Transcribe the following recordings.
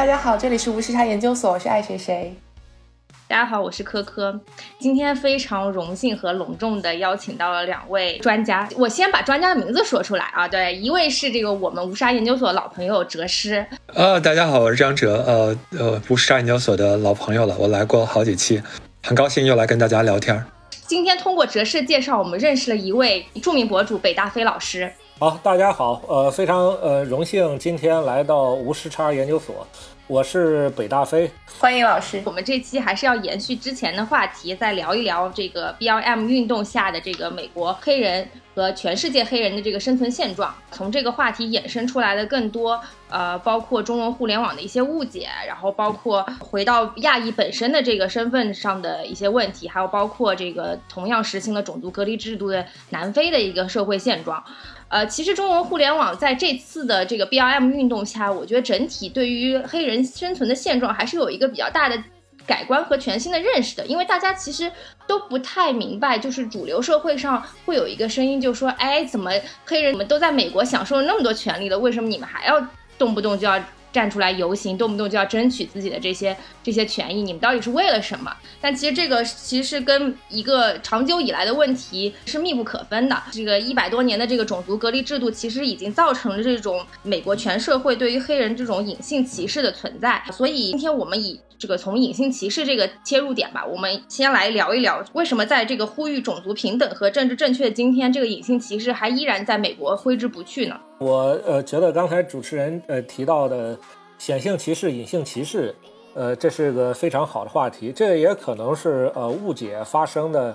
大家好，这里是无时差研究所，我是爱谁谁。大家好，我是科科。今天非常荣幸和隆重的邀请到了两位专家。我先把专家的名字说出来啊，对，一位是这个我们无沙研究所老朋友哲师。呃，大家好，我是张哲，呃呃，无沙研究所的老朋友了，我来过好几期，很高兴又来跟大家聊天。今天通过哲师介绍，我们认识了一位著名博主北大飞老师。好，大家好，呃，非常呃荣幸今天来到无时差研究所。我是北大飞，欢迎老师。我们这期还是要延续之前的话题，再聊一聊这个 BLM 运动下的这个美国黑人和全世界黑人的这个生存现状。从这个话题衍生出来的更多，呃，包括中文互联网的一些误解，然后包括回到亚裔本身的这个身份上的一些问题，还有包括这个同样实行了种族隔离制度的南非的一个社会现状。呃，其实中文互联网在这次的这个 BLM 运动下，我觉得整体对于黑人生存的现状还是有一个比较大的改观和全新的认识的。因为大家其实都不太明白，就是主流社会上会有一个声音，就说，哎，怎么黑人你们都在美国享受了那么多权利了，为什么你们还要动不动就要？站出来游行，动不动就要争取自己的这些这些权益，你们到底是为了什么？但其实这个其实是跟一个长久以来的问题是密不可分的。这个一百多年的这个种族隔离制度，其实已经造成了这种美国全社会对于黑人这种隐性歧视的存在。所以今天我们以这个从隐性歧视这个切入点吧，我们先来聊一聊，为什么在这个呼吁种族平等和政治正确的今天，这个隐性歧视还依然在美国挥之不去呢？我呃觉得刚才主持人呃提到的显性歧视、隐性歧视，呃，这是个非常好的话题。这也可能是呃误解发生的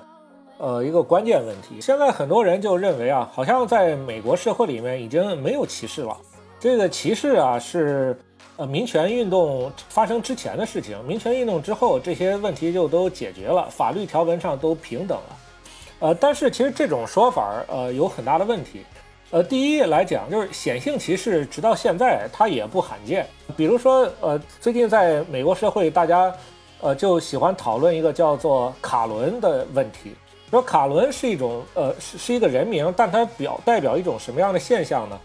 呃一个关键问题。现在很多人就认为啊，好像在美国社会里面已经没有歧视了。这个歧视啊是呃民权运动发生之前的事情，民权运动之后这些问题就都解决了，法律条文上都平等了。呃，但是其实这种说法呃有很大的问题。呃，第一来讲，就是显性歧视，直到现在它也不罕见。比如说，呃，最近在美国社会，大家，呃，就喜欢讨论一个叫做卡伦的问题。说卡伦是一种，呃，是是一个人名，但它表代表一种什么样的现象呢？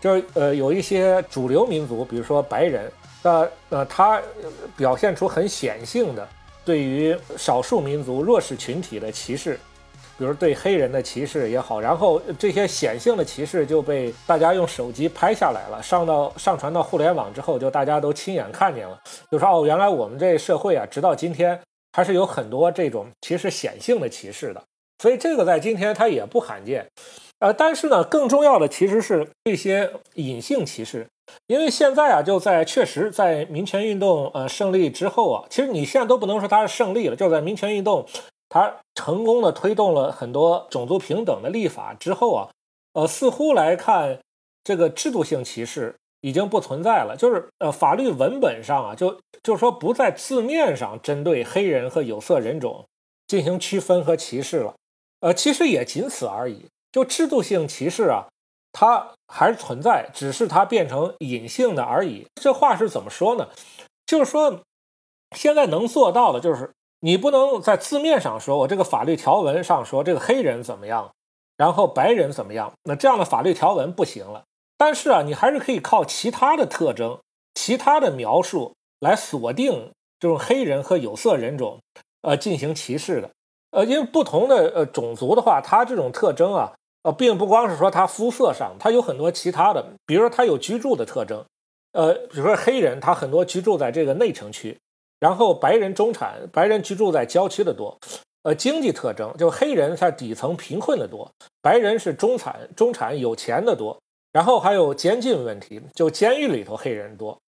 就是，呃，有一些主流民族，比如说白人，那，呃，他表现出很显性的对于少数民族、弱势群体的歧视。比如对黑人的歧视也好，然后这些显性的歧视就被大家用手机拍下来了，上到上传到互联网之后，就大家都亲眼看见了，就说哦，原来我们这社会啊，直到今天还是有很多这种其实显性的歧视的，所以这个在今天它也不罕见。呃，但是呢，更重要的其实是这些隐性歧视，因为现在啊，就在确实在民权运动呃胜利之后啊，其实你现在都不能说它是胜利了，就在民权运动。他成功的推动了很多种族平等的立法之后啊，呃，似乎来看这个制度性歧视已经不存在了，就是呃，法律文本上啊，就就是说不在字面上针对黑人和有色人种进行区分和歧视了，呃，其实也仅此而已。就制度性歧视啊，它还存在，只是它变成隐性的而已。这话是怎么说呢？就是说，现在能做到的就是。你不能在字面上说，我这个法律条文上说这个黑人怎么样，然后白人怎么样，那这样的法律条文不行了。但是啊，你还是可以靠其他的特征、其他的描述来锁定这种黑人和有色人种，呃，进行歧视的。呃，因为不同的呃种族的话，它这种特征啊，呃，并不光是说它肤色上，它有很多其他的，比如说它有居住的特征，呃，比如说黑人，他很多居住在这个内城区。然后白人中产，白人居住在郊区的多，呃，经济特征就黑人在底层贫困的多，白人是中产中产有钱的多。然后还有监禁问题，就监狱里头黑人多。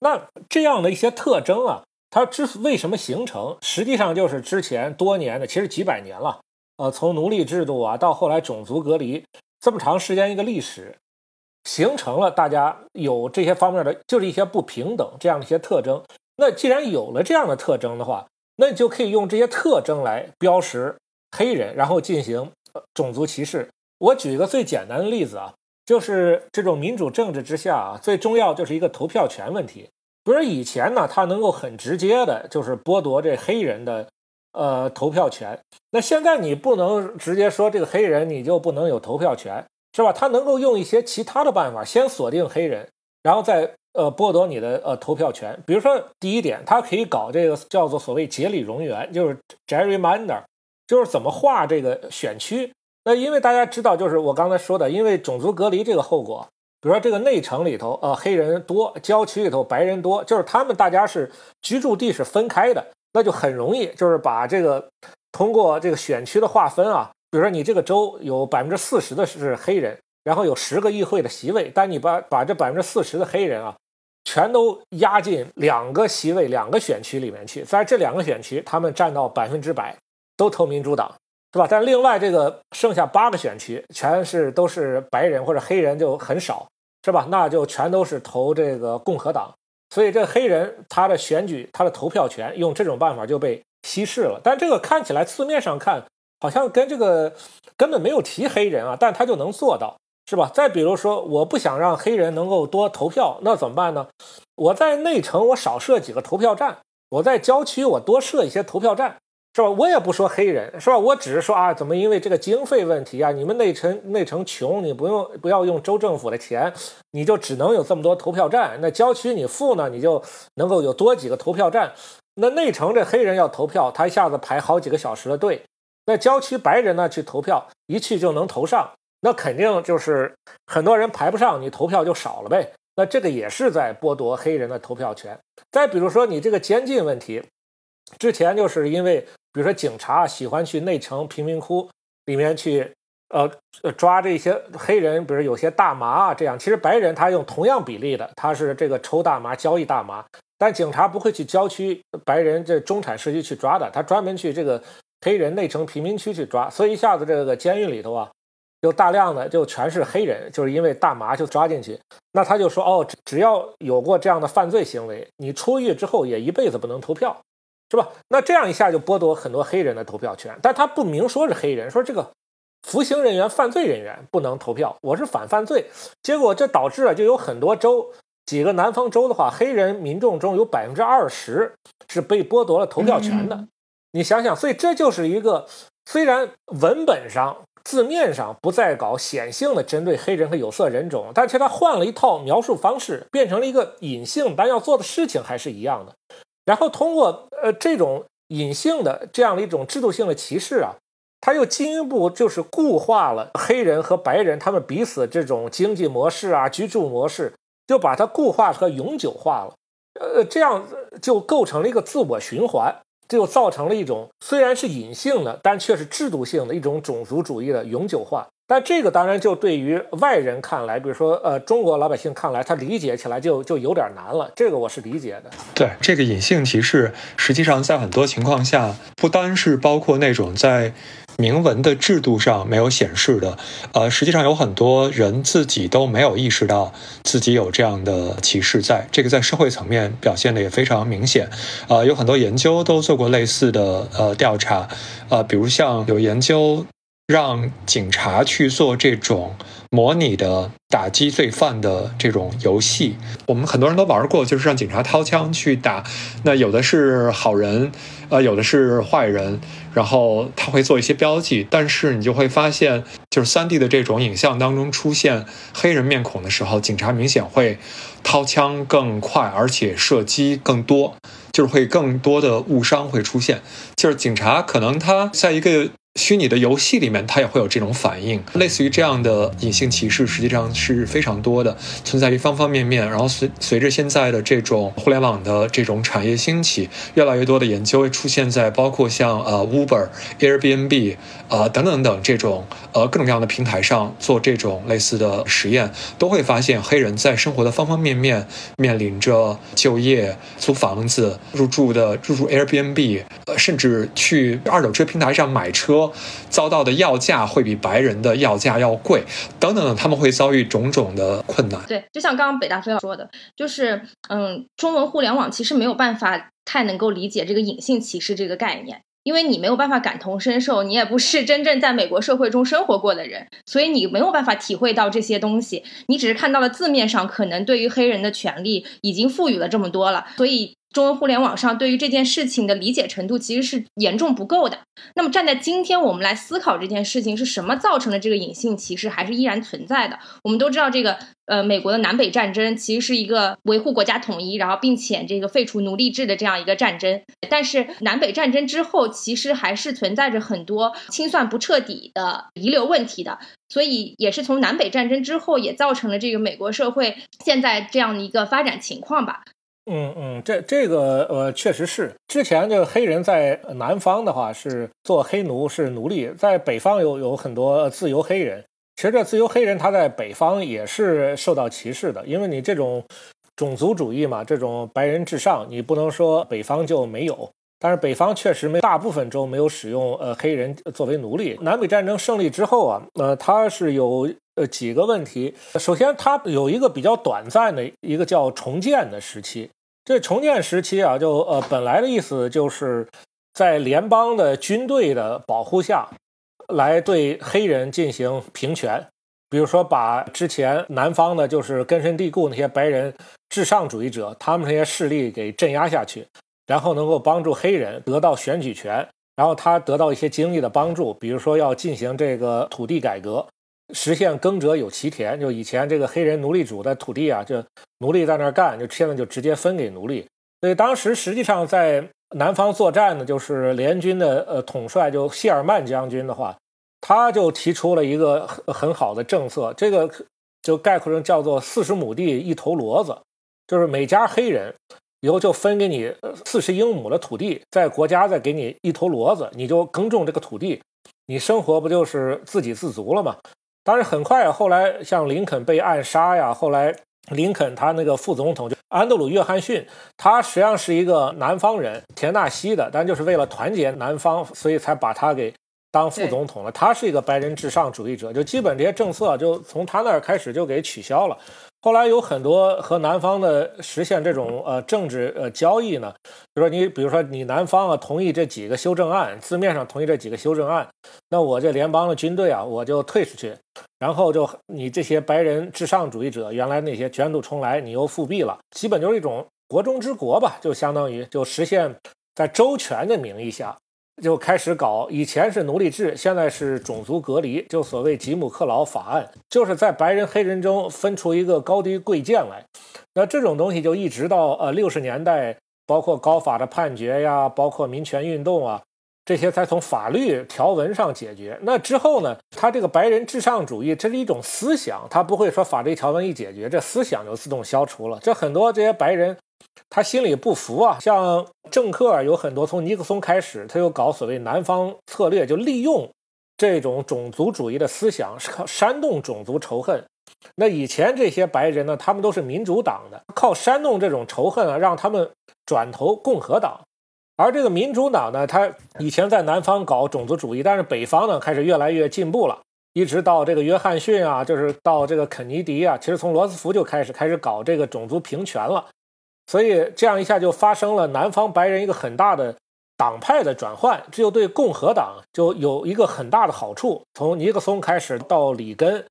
那这样的一些特征啊，它之为什么形成，实际上就是之前多年的，其实几百年了，呃，从奴隶制度啊到后来种族隔离这么长时间一个历史，形成了大家有这些方面的，就是一些不平等这样的一些特征。那既然有了这样的特征的话，那你就可以用这些特征来标识黑人，然后进行种族歧视。我举一个最简单的例子啊，就是这种民主政治之下啊，最重要就是一个投票权问题。比如以前呢，他能够很直接的，就是剥夺这黑人的呃投票权。那现在你不能直接说这个黑人你就不能有投票权，是吧？他能够用一些其他的办法，先锁定黑人。然后再呃剥夺你的呃投票权。比如说第一点，他可以搞这个叫做所谓节理容源，就是 gerrymander，就是怎么划这个选区。那因为大家知道，就是我刚才说的，因为种族隔离这个后果，比如说这个内城里头呃黑人多，郊区里头白人多，就是他们大家是居住地是分开的，那就很容易就是把这个通过这个选区的划分啊。比如说，你这个州有百分之四十的是黑人，然后有十个议会的席位，但你把把这百分之四十的黑人啊，全都压进两个席位、两个选区里面去，在这两个选区，他们占到百分之百，都投民主党，是吧？但另外这个剩下八个选区，全是都是白人或者黑人就很少，是吧？那就全都是投这个共和党，所以这黑人他的选举、他的投票权用这种办法就被稀释了。但这个看起来字面上看。好像跟这个根本没有提黑人啊，但他就能做到，是吧？再比如说，我不想让黑人能够多投票，那怎么办呢？我在内城我少设几个投票站，我在郊区我多设一些投票站，是吧？我也不说黑人，是吧？我只是说啊，怎么因为这个经费问题啊，你们内城内城穷，你不用不要用州政府的钱，你就只能有这么多投票站。那郊区你富呢，你就能够有多几个投票站。那内城这黑人要投票，他一下子排好几个小时的队。那郊区白人呢去投票，一去就能投上，那肯定就是很多人排不上，你投票就少了呗。那这个也是在剥夺黑人的投票权。再比如说你这个监禁问题，之前就是因为，比如说警察喜欢去内城贫民窟里面去，呃，抓这些黑人，比如有些大麻啊这样，其实白人他用同样比例的，他是这个抽大麻交易大麻，但警察不会去郊区白人这中产社区去抓的，他专门去这个。黑人内城贫民区去抓，所以一下子这个监狱里头啊，就大量的就全是黑人，就是因为大麻就抓进去。那他就说哦，只要有过这样的犯罪行为，你出狱之后也一辈子不能投票，是吧？那这样一下就剥夺很多黑人的投票权。但他不明说是黑人，说这个服刑人员、犯罪人员不能投票，我是反犯罪。结果这导致了就有很多州，几个南方州的话，黑人民众中有百分之二十是被剥夺了投票权的。你想想，所以这就是一个虽然文本上字面上不再搞显性的针对黑人和有色人种，但是他换了一套描述方式，变成了一个隐性，但要做的事情还是一样的。然后通过呃这种隐性的这样的一种制度性的歧视啊，他又进一步就是固化了黑人和白人他们彼此这种经济模式啊、居住模式，就把它固化和永久化了。呃，这样就构成了一个自我循环。就造成了一种虽然是隐性的，但却是制度性的一种种族主义的永久化。但这个当然就对于外人看来，比如说呃中国老百姓看来，他理解起来就就有点难了。这个我是理解的。对这个隐性歧视，实际上在很多情况下，不单是包括那种在。明文的制度上没有显示的，呃，实际上有很多人自己都没有意识到自己有这样的歧视，在这个在社会层面表现的也非常明显，呃，有很多研究都做过类似的呃调查，呃，比如像有研究让警察去做这种。模拟的打击罪犯的这种游戏，我们很多人都玩过，就是让警察掏枪去打。那有的是好人，呃，有的是坏人，然后他会做一些标记。但是你就会发现，就是 3D 的这种影像当中出现黑人面孔的时候，警察明显会掏枪更快，而且射击更多，就是会更多的误伤会出现。就是警察可能他在一个。虚拟的游戏里面，它也会有这种反应，类似于这样的隐性歧视，实际上是非常多的，存在于方方面面。然后随随着现在的这种互联网的这种产业兴起，越来越多的研究会出现在包括像呃 Uber、Airbnb 呃等等等这种呃各种各样的平台上做这种类似的实验，都会发现黑人在生活的方方面面面临着就业、租房子、入住的入住 Airbnb，呃甚至去二手车平台上买车。遭到的要价会比白人的要价要贵，等等，他们会遭遇种种的困难。对，就像刚刚北大飞说的，就是嗯，中文互联网其实没有办法太能够理解这个隐性歧视这个概念，因为你没有办法感同身受，你也不是真正在美国社会中生活过的人，所以你没有办法体会到这些东西，你只是看到了字面上可能对于黑人的权利已经赋予了这么多了，所以。中文互联网上对于这件事情的理解程度其实是严重不够的。那么站在今天，我们来思考这件事情是什么造成的这个隐性歧视还是依然存在的？我们都知道，这个呃，美国的南北战争其实是一个维护国家统一，然后并且这个废除奴隶制的这样一个战争。但是南北战争之后，其实还是存在着很多清算不彻底的遗留问题的。所以也是从南北战争之后，也造成了这个美国社会现在这样的一个发展情况吧。嗯嗯，这这个呃，确实是之前这个黑人在南方的话是做黑奴是奴隶，在北方有有很多自由黑人。其实这自由黑人他在北方也是受到歧视的，因为你这种种族主义嘛，这种白人至上，你不能说北方就没有。但是北方确实没大部分州没有使用呃黑人作为奴隶。南北战争胜利之后啊，呃，它是有呃几个问题。首先，它有一个比较短暂的一个叫重建的时期。这重建时期啊，就呃本来的意思就是在联邦的军队的保护下，来对黑人进行平权。比如说，把之前南方的就是根深蒂固那些白人至上主义者，他们这些势力给镇压下去。然后能够帮助黑人得到选举权，然后他得到一些经济的帮助，比如说要进行这个土地改革，实现耕者有其田。就以前这个黑人奴隶主的土地啊，就奴隶在那儿干，就现在就直接分给奴隶。所以当时实际上在南方作战的，就是联军的呃统帅就谢尔曼将军的话，他就提出了一个很很好的政策，这个就概括成叫做四十亩地一头骡子，就是每家黑人。以后就分给你四十英亩的土地，在国家再给你一头骡子，你就耕种这个土地，你生活不就是自给自足了吗？当然，很快后来像林肯被暗杀呀，后来林肯他那个副总统就安德鲁·约翰逊，他实际上是一个南方人，田纳西的，但就是为了团结南方，所以才把他给当副总统了。他是一个白人至上主义者，就基本这些政策就从他那儿开始就给取消了。后来有很多和南方的实现这种呃政治呃交易呢，就说你比如说你南方啊同意这几个修正案，字面上同意这几个修正案，那我这联邦的军队啊我就退出去，然后就你这些白人至上主义者原来那些卷土重来，你又复辟了，基本就是一种国中之国吧，就相当于就实现，在周全的名义下。就开始搞，以前是奴隶制，现在是种族隔离，就所谓吉姆克劳法案，就是在白人黑人中分出一个高低贵贱来。那这种东西就一直到呃六十年代，包括高法的判决呀，包括民权运动啊，这些才从法律条文上解决。那之后呢，他这个白人至上主义，这是一种思想，他不会说法律条文一解决，这思想就自动消除了。这很多这些白人。他心里不服啊，像政客有很多，从尼克松开始，他又搞所谓南方策略，就利用这种种族主义的思想，是靠煽动种族仇恨。那以前这些白人呢，他们都是民主党的，靠煽动这种仇恨啊，让他们转投共和党。而这个民主党呢，他以前在南方搞种族主义，但是北方呢开始越来越进步了，一直到这个约翰逊啊，就是到这个肯尼迪啊，其实从罗斯福就开始开始搞这个种族平权了。所以这样一下就发生了南方白人一个很大的党派的转换，这就对共和党就有一个很大的好处。从尼克松开始到里根，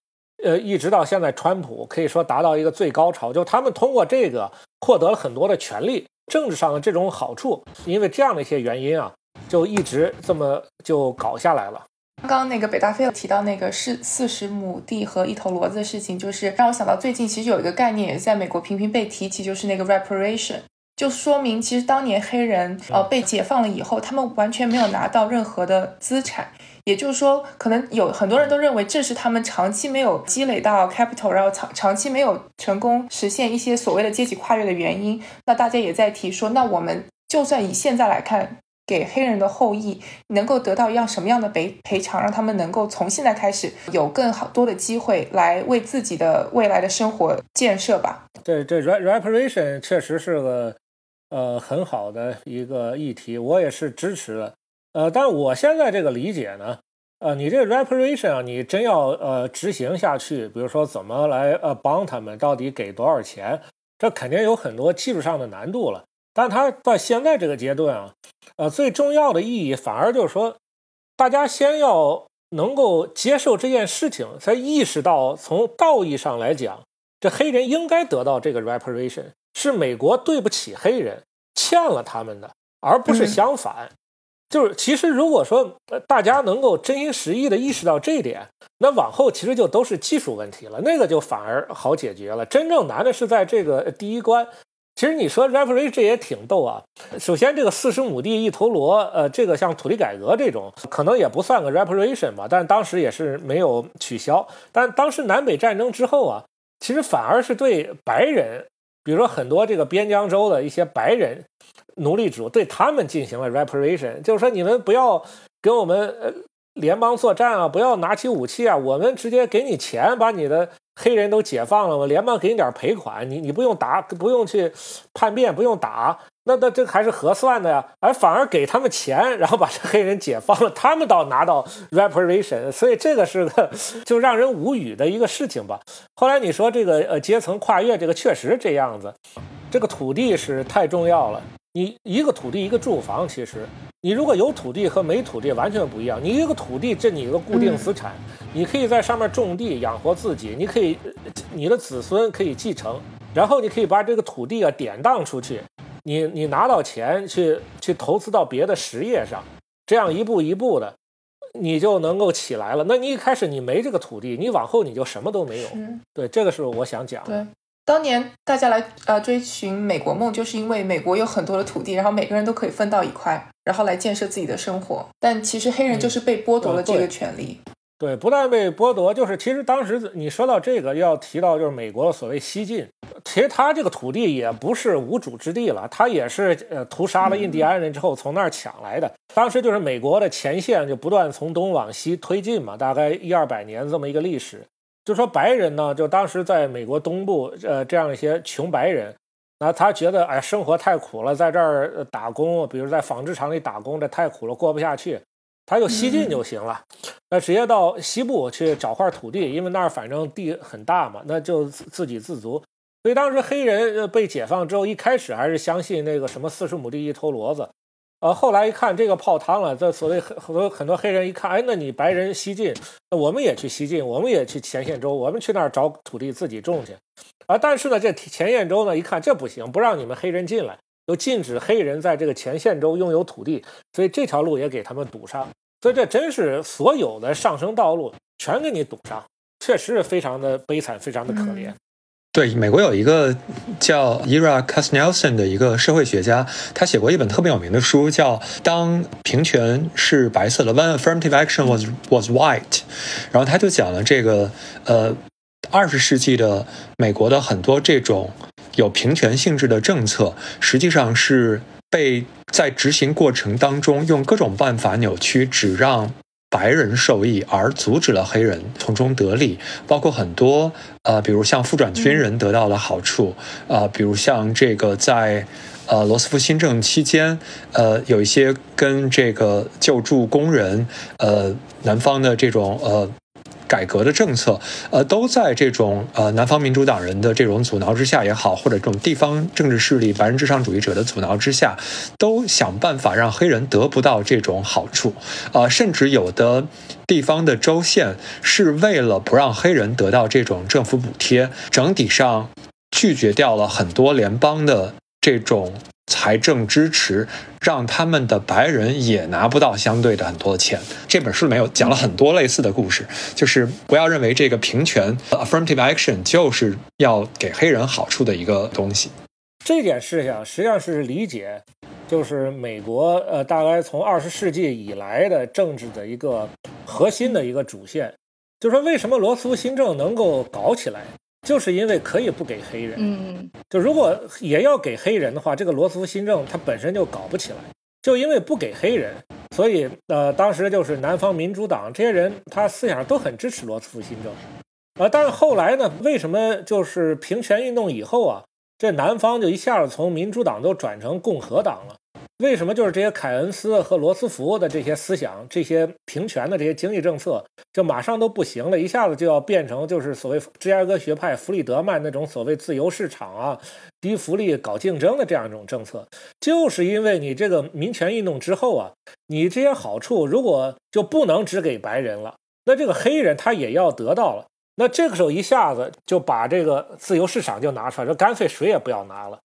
呃，一直到现在川普，可以说达到一个最高潮，就他们通过这个获得了很多的权利，政治上的这种好处。因为这样的一些原因啊，就一直这么就搞下来了。刚刚那个北大飞提到那个是四十亩地和一头骡子的事情，就是让我想到最近其实有一个概念也在美国频频被提起，就是那个 reparation，就说明其实当年黑人呃被解放了以后，他们完全没有拿到任何的资产，也就是说，可能有很多人都认为这是他们长期没有积累到 capital，然后长长期没有成功实现一些所谓的阶级跨越的原因。那大家也在提说，那我们就算以现在来看。给黑人的后裔能够得到一样什么样的赔赔偿，让他们能够从现在开始有更好多的机会来为自己的未来的生活建设吧。对，这 reparation 确实是个呃很好的一个议题，我也是支持的。呃，但我现在这个理解呢，呃，你这 reparation 啊，你真要呃执行下去，比如说怎么来呃帮他们，到底给多少钱，这肯定有很多技术上的难度了。但他到现在这个阶段啊。呃，最重要的意义反而就是说，大家先要能够接受这件事情，才意识到从道义上来讲，这黑人应该得到这个 reparation，是美国对不起黑人。欠了他们的，而不是相反。就是其实如果说大家能够真心实意的意识到这一点，那往后其实就都是技术问题了，那个就反而好解决了。真正难的是在这个第一关。其实你说 reparation 这也挺逗啊。首先，这个四十亩地一头螺，呃，这个像土地改革这种，可能也不算个 reparation 吧，但当时也是没有取消。但当时南北战争之后啊，其实反而是对白人，比如说很多这个边疆州的一些白人奴隶主，对他们进行了 reparation，就是说你们不要跟我们呃联邦作战啊，不要拿起武器啊，我们直接给你钱，把你的。黑人都解放了吗？联邦给你点赔款，你你不用打，不用去叛变，不用打，那那这还是合算的呀。而反而给他们钱，然后把这黑人解放了，他们倒拿到 reparation，所以这个是个 就让人无语的一个事情吧。后来你说这个呃阶层跨越，这个确实这样子，这个土地是太重要了。你一个土地一个住房，其实你如果有土地和没土地完全不一样。你一个土地，这你一个固定资产，你可以在上面种地养活自己，你可以，你的子孙可以继承，然后你可以把这个土地啊典当出去，你你拿到钱去去投资到别的实业上，这样一步一步的，你就能够起来了。那你一开始你没这个土地，你往后你就什么都没有。对，这个是我想讲的。当年大家来呃追寻美国梦，就是因为美国有很多的土地，然后每个人都可以分到一块，然后来建设自己的生活。但其实黑人就是被剥夺了这个权利。对，不但被剥夺，就是其实当时你说到这个，要提到就是美国的所谓西进，其实他这个土地也不是无主之地了，他也是呃屠杀了印第安人之后从那儿抢来的。当时就是美国的前线就不断从东往西推进嘛，大概一二百年这么一个历史。就说白人呢，就当时在美国东部，呃，这样一些穷白人，那他觉得，哎，生活太苦了，在这儿打工，比如在纺织厂里打工，这太苦了，过不下去，他就西进就行了，那直接到西部去找块土地，因为那儿反正地很大嘛，那就自给自足。所以当时黑人被解放之后，一开始还是相信那个什么四十亩地一头骡子。呃，后来一看这个泡汤了，这所谓很很多很多黑人一看，哎，那你白人西进，那我们也去西进，我们也去前线州，我们去那儿找土地自己种去。啊，但是呢，这前线州呢一看这不行，不让你们黑人进来，又禁止黑人在这个前线州拥有土地，所以这条路也给他们堵上。所以这真是所有的上升道路全给你堵上，确实是非常的悲惨，非常的可怜。对，美国有一个叫 Ira k a s n e l s o n 的一个社会学家，他写过一本特别有名的书，叫《当平权是白色的》（When Affirmative Action Was Was White）。然后他就讲了这个，呃，二十世纪的美国的很多这种有平权性质的政策，实际上是被在执行过程当中用各种办法扭曲，只让。白人受益，而阻止了黑人从中得利，包括很多呃，比如像复转军人得到了好处，啊，比如像这个在呃罗斯福新政期间，呃，有一些跟这个救助工人，呃，南方的这种呃。改革的政策，呃，都在这种呃南方民主党人的这种阻挠之下也好，或者这种地方政治势力白人至上主义者的阻挠之下，都想办法让黑人得不到这种好处，呃，甚至有的地方的州县是为了不让黑人得到这种政府补贴，整体上拒绝掉了很多联邦的这种。财政支持让他们的白人也拿不到相对的很多的钱。这本书里面有讲了很多类似的故事，就是不要认为这个平权 （affirmative action） 就是要给黑人好处的一个东西。这点事情实际上是理解，就是美国呃，大概从二十世纪以来的政治的一个核心的一个主线，就是说为什么罗斯福新政能够搞起来。就是因为可以不给黑人，嗯，就如果也要给黑人的话，这个罗斯福新政它本身就搞不起来。就因为不给黑人，所以呃，当时就是南方民主党这些人，他思想都很支持罗斯福新政。呃，但是后来呢，为什么就是平权运动以后啊，这南方就一下子从民主党都转成共和党了？为什么就是这些凯恩斯和罗斯福的这些思想、这些平权的这些经济政策，就马上都不行了？一下子就要变成就是所谓芝加哥学派弗里德曼那种所谓自由市场啊、低福利搞竞争的这样一种政策，就是因为你这个民权运动之后啊，你这些好处如果就不能只给白人了，那这个黑人他也要得到了。那这个时候一下子就把这个自由市场就拿出来，说干脆谁也不要拿了。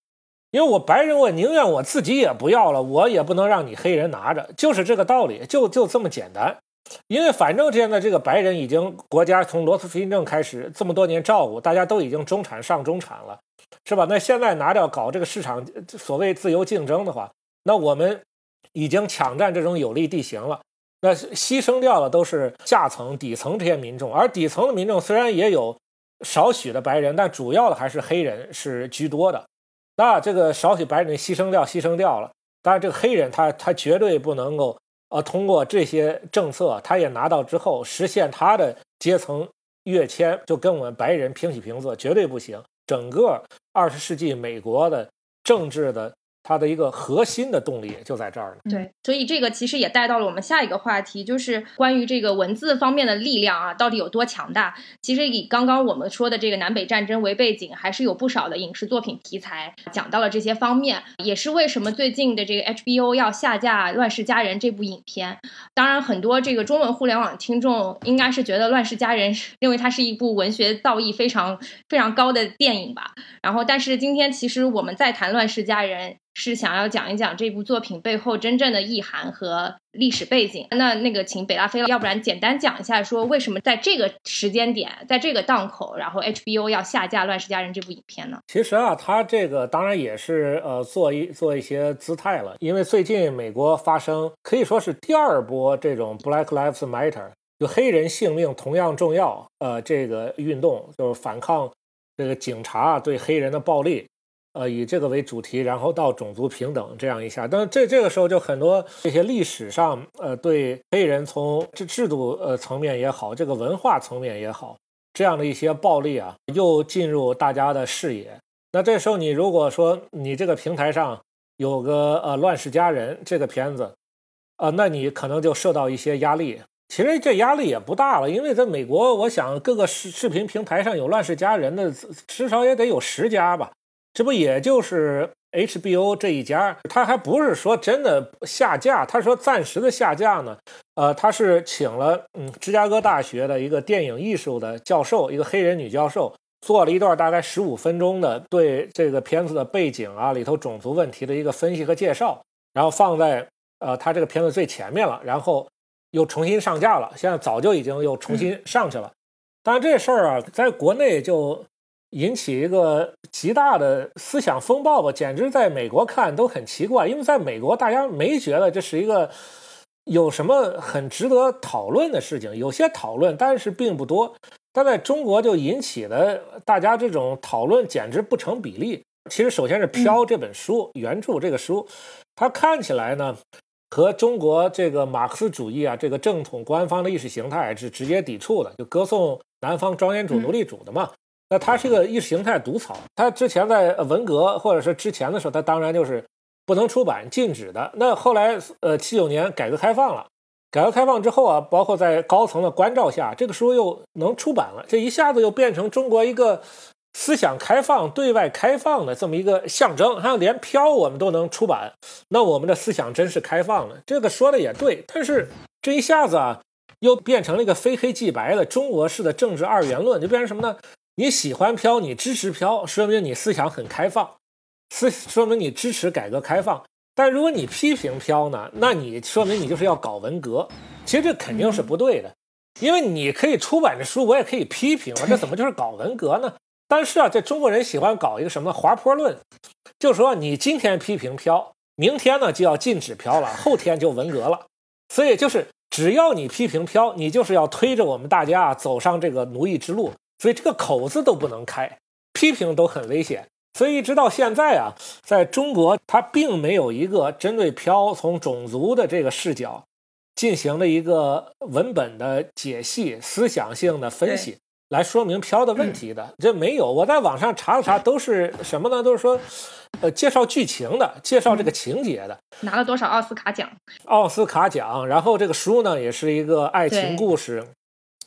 因为我白人，我宁愿我自己也不要了，我也不能让你黑人拿着，就是这个道理，就就这么简单。因为反正现在这个白人已经国家从罗斯福新政开始这么多年照顾，大家都已经中产上中产了，是吧？那现在拿掉搞这个市场所谓自由竞争的话，那我们已经抢占这种有利地形了，那牺牲掉的都是下层底层这些民众，而底层的民众虽然也有少许的白人，但主要的还是黑人是居多的。那这个少许白人牺牲掉，牺牲掉了，当然这个黑人他他绝对不能够。呃，通过这些政策，他也拿到之后，实现他的阶层跃迁，就跟我们白人平起平坐，绝对不行。整个二十世纪美国的政治的。它的一个核心的动力就在这儿了。对，所以这个其实也带到了我们下一个话题，就是关于这个文字方面的力量啊，到底有多强大？其实以刚刚我们说的这个南北战争为背景，还是有不少的影视作品题材讲到了这些方面，也是为什么最近的这个 HBO 要下架《乱世佳人》这部影片。当然，很多这个中文互联网听众应该是觉得《乱世佳人》认为它是一部文学造诣非常非常高的电影吧。然后，但是今天其实我们在谈《乱世佳人》。是想要讲一讲这部作品背后真正的意涵和历史背景。那那个，请北大飞，要不然简单讲一下，说为什么在这个时间点，在这个档口，然后 HBO 要下架《乱世佳人》这部影片呢？其实啊，它这个当然也是呃做一做一些姿态了，因为最近美国发生可以说是第二波这种 Black Lives Matter，就黑人性命同样重要，呃，这个运动就是反抗这个警察对黑人的暴力。呃，以这个为主题，然后到种族平等这样一下，但这这个时候就很多这些历史上，呃，对黑人从这制度呃层面也好，这个文化层面也好，这样的一些暴力啊，又进入大家的视野。那这时候你如果说你这个平台上有个呃《乱世佳人》这个片子，啊，那你可能就受到一些压力。其实这压力也不大了，因为在美国，我想各个视视频平台上有《乱世佳人》的至少也得有十家吧。这不也就是 HBO 这一家，他还不是说真的下架，他说暂时的下架呢。呃，他是请了嗯芝加哥大学的一个电影艺术的教授，一个黑人女教授，做了一段大概十五分钟的对这个片子的背景啊里头种族问题的一个分析和介绍，然后放在呃他这个片子最前面了，然后又重新上架了，现在早就已经又重新上去了。当然这事儿啊，在国内就。引起一个极大的思想风暴吧，简直在美国看都很奇怪，因为在美国大家没觉得这是一个有什么很值得讨论的事情，有些讨论，但是并不多。但在中国就引起了大家这种讨论，简直不成比例。其实，首先是《飘》这本书原著这个书，它看起来呢和中国这个马克思主义啊这个正统官方的意识形态是直接抵触的，就歌颂南方庄园主、奴隶主的嘛。那他是个意识形态毒草，他之前在文革或者是之前的时候，他当然就是不能出版、禁止的。那后来，呃，七九年改革开放了，改革开放之后啊，包括在高层的关照下，这个书又能出版了，这一下子又变成中国一个思想开放、对外开放的这么一个象征。还有连飘我们都能出版，那我们的思想真是开放了。这个说的也对，但是这一下子啊，又变成了一个非黑即白的中国式的政治二元论，就变成什么呢？你喜欢飘，你支持飘，说明你思想很开放，思说明你支持改革开放。但如果你批评飘呢，那你说明你就是要搞文革。其实这肯定是不对的，因为你可以出版的书，我也可以批评啊，这怎么就是搞文革呢？但是啊，这中国人喜欢搞一个什么滑坡论，就说你今天批评飘，明天呢就要禁止飘了，后天就文革了。所以就是只要你批评飘，你就是要推着我们大家走上这个奴役之路。所以这个口子都不能开，批评都很危险。所以一直到现在啊，在中国，它并没有一个针对飘从种族的这个视角进行了一个文本的解析、思想性的分析来说明飘的问题的。这没有，我在网上查了查，都是什么呢？都是说，呃，介绍剧情的，介绍这个情节的。拿了多少奥斯卡奖？奥斯卡奖。然后这个书呢，也是一个爱情故事。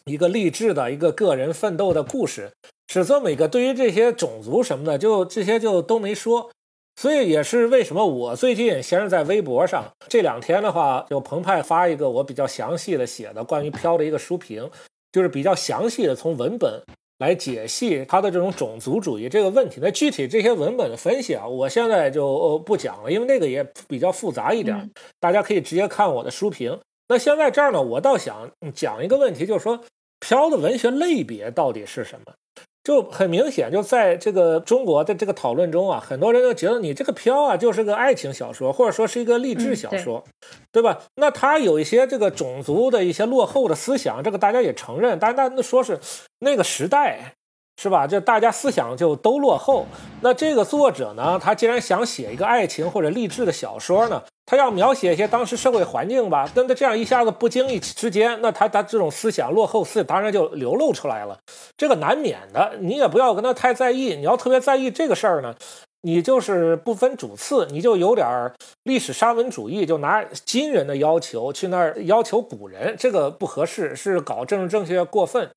一个励志的一个个人奋斗的故事，是这么一个。对于这些种族什么的，就这些就都没说。所以也是为什么我最近先是在微博上，这两天的话，就澎湃发一个我比较详细的写的关于飘的一个书评，就是比较详细的从文本来解析他的这种种族主义这个问题。那具体这些文本的分析啊，我现在就不讲了，因为那个也比较复杂一点，大家可以直接看我的书评。那现在这儿呢，我倒想讲一个问题，就是说飘的文学类别到底是什么？就很明显，就在这个中国的这个讨论中啊，很多人都觉得你这个飘啊就是个爱情小说，或者说是一个励志小说，对吧？那他有一些这个种族的一些落后的思想，这个大家也承认，但是大家说是那个时代。是吧？这大家思想就都落后。那这个作者呢？他既然想写一个爱情或者励志的小说呢，他要描写一些当时社会环境吧。那他这样一下子不经意之间，那他他这种思想落后思想当然就流露出来了。这个难免的，你也不要跟他太在意。你要特别在意这个事儿呢，你就是不分主次，你就有点历史沙文主义，就拿今人的要求去那儿要求古人，这个不合适，是搞政治正确过分。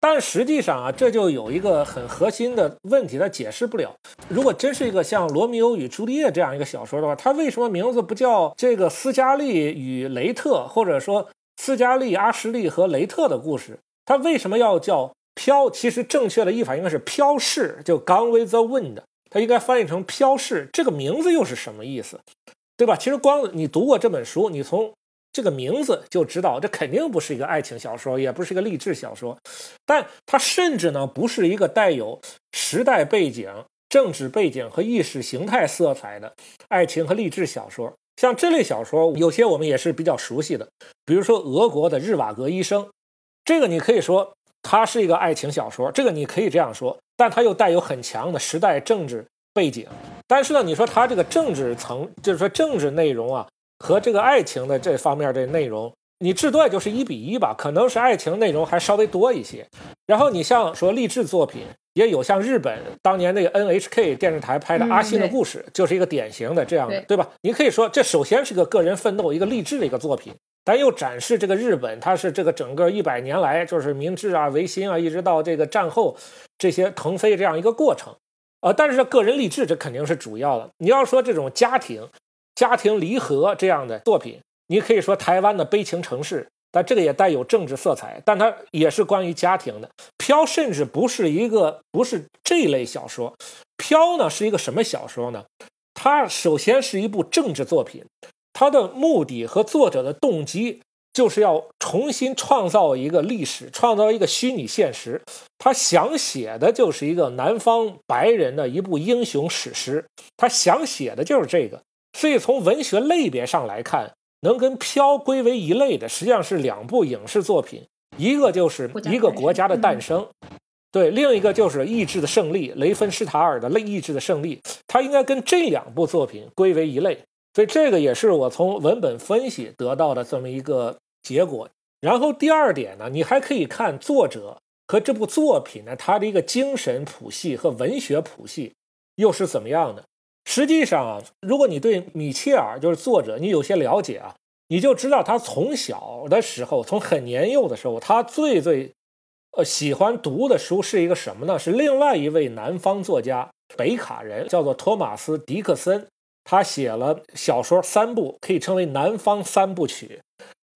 但实际上啊，这就有一个很核心的问题，它解释不了。如果真是一个像《罗密欧与朱丽叶》这样一个小说的话，它为什么名字不叫这个斯嘉丽与雷特，或者说斯嘉丽、阿什利和雷特的故事？它为什么要叫飘？其实正确的译法应该是飘逝，就 Gone with the Wind，它应该翻译成飘逝。这个名字又是什么意思？对吧？其实光你读过这本书，你从这个名字就知道，这肯定不是一个爱情小说，也不是一个励志小说，但它甚至呢不是一个带有时代背景、政治背景和意识形态色彩的爱情和励志小说。像这类小说，有些我们也是比较熟悉的，比如说俄国的《日瓦格医生》，这个你可以说它是一个爱情小说，这个你可以这样说，但它又带有很强的时代政治背景。但是呢，你说它这个政治层，就是说政治内容啊。和这个爱情的这方面的内容，你至多也就是一比一吧，可能是爱情内容还稍微多一些。然后你像说励志作品，也有像日本当年那个 NHK 电视台拍的《阿信的故事》，就是一个典型的这样的，对吧？你可以说这首先是个个人奋斗、一个励志的一个作品，但又展示这个日本它是这个整个一百年来就是明治啊、维新啊，一直到这个战后这些腾飞这样一个过程。呃，但是个人励志这肯定是主要的。你要说这种家庭。家庭离合这样的作品，你可以说台湾的悲情城市，但这个也带有政治色彩，但它也是关于家庭的。飘甚至不是一个，不是这类小说。飘呢是一个什么小说呢？它首先是一部政治作品，它的目的和作者的动机就是要重新创造一个历史，创造一个虚拟现实。他想写的就是一个南方白人的一部英雄史诗，他想写的就是这个。所以从文学类别上来看，能跟《飘》归为一类的，实际上是两部影视作品，一个就是一个国家的诞生，对，另一个就是意志的胜利，雷芬施塔尔的《类意志的胜利》，它应该跟这两部作品归为一类。所以这个也是我从文本分析得到的这么一个结果。然后第二点呢，你还可以看作者和这部作品呢，它的一个精神谱系和文学谱系又是怎么样的。实际上啊，如果你对米切尔就是作者，你有些了解啊，你就知道他从小的时候，从很年幼的时候，他最最呃喜欢读的书是一个什么呢？是另外一位南方作家，北卡人，叫做托马斯·迪克森，他写了小说三部，可以称为南方三部曲。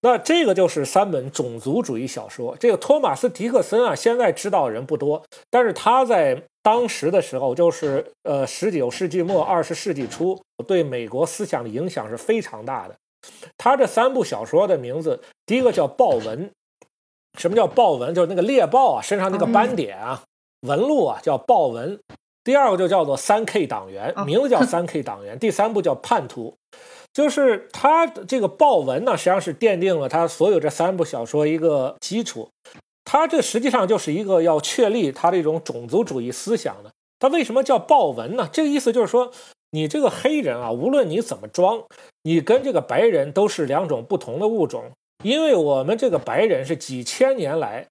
那这个就是三本种族主义小说。这个托马斯·迪克森啊，现在知道人不多，但是他在当时的时候，就是呃十九世纪末二十世纪初，对美国思想的影响是非常大的。他这三部小说的名字，第一个叫豹纹，什么叫豹纹？就是那个猎豹啊身上那个斑点啊纹路啊叫豹纹。第二个就叫做三 K 党员，名字叫三 K 党员。第三部叫叛徒。就是他这个豹纹呢，实际上是奠定了他所有这三部小说一个基础。他这实际上就是一个要确立他这种种族主义思想的。他为什么叫豹纹呢？这个意思就是说，你这个黑人啊，无论你怎么装，你跟这个白人都是两种不同的物种。因为我们这个白人是几千年来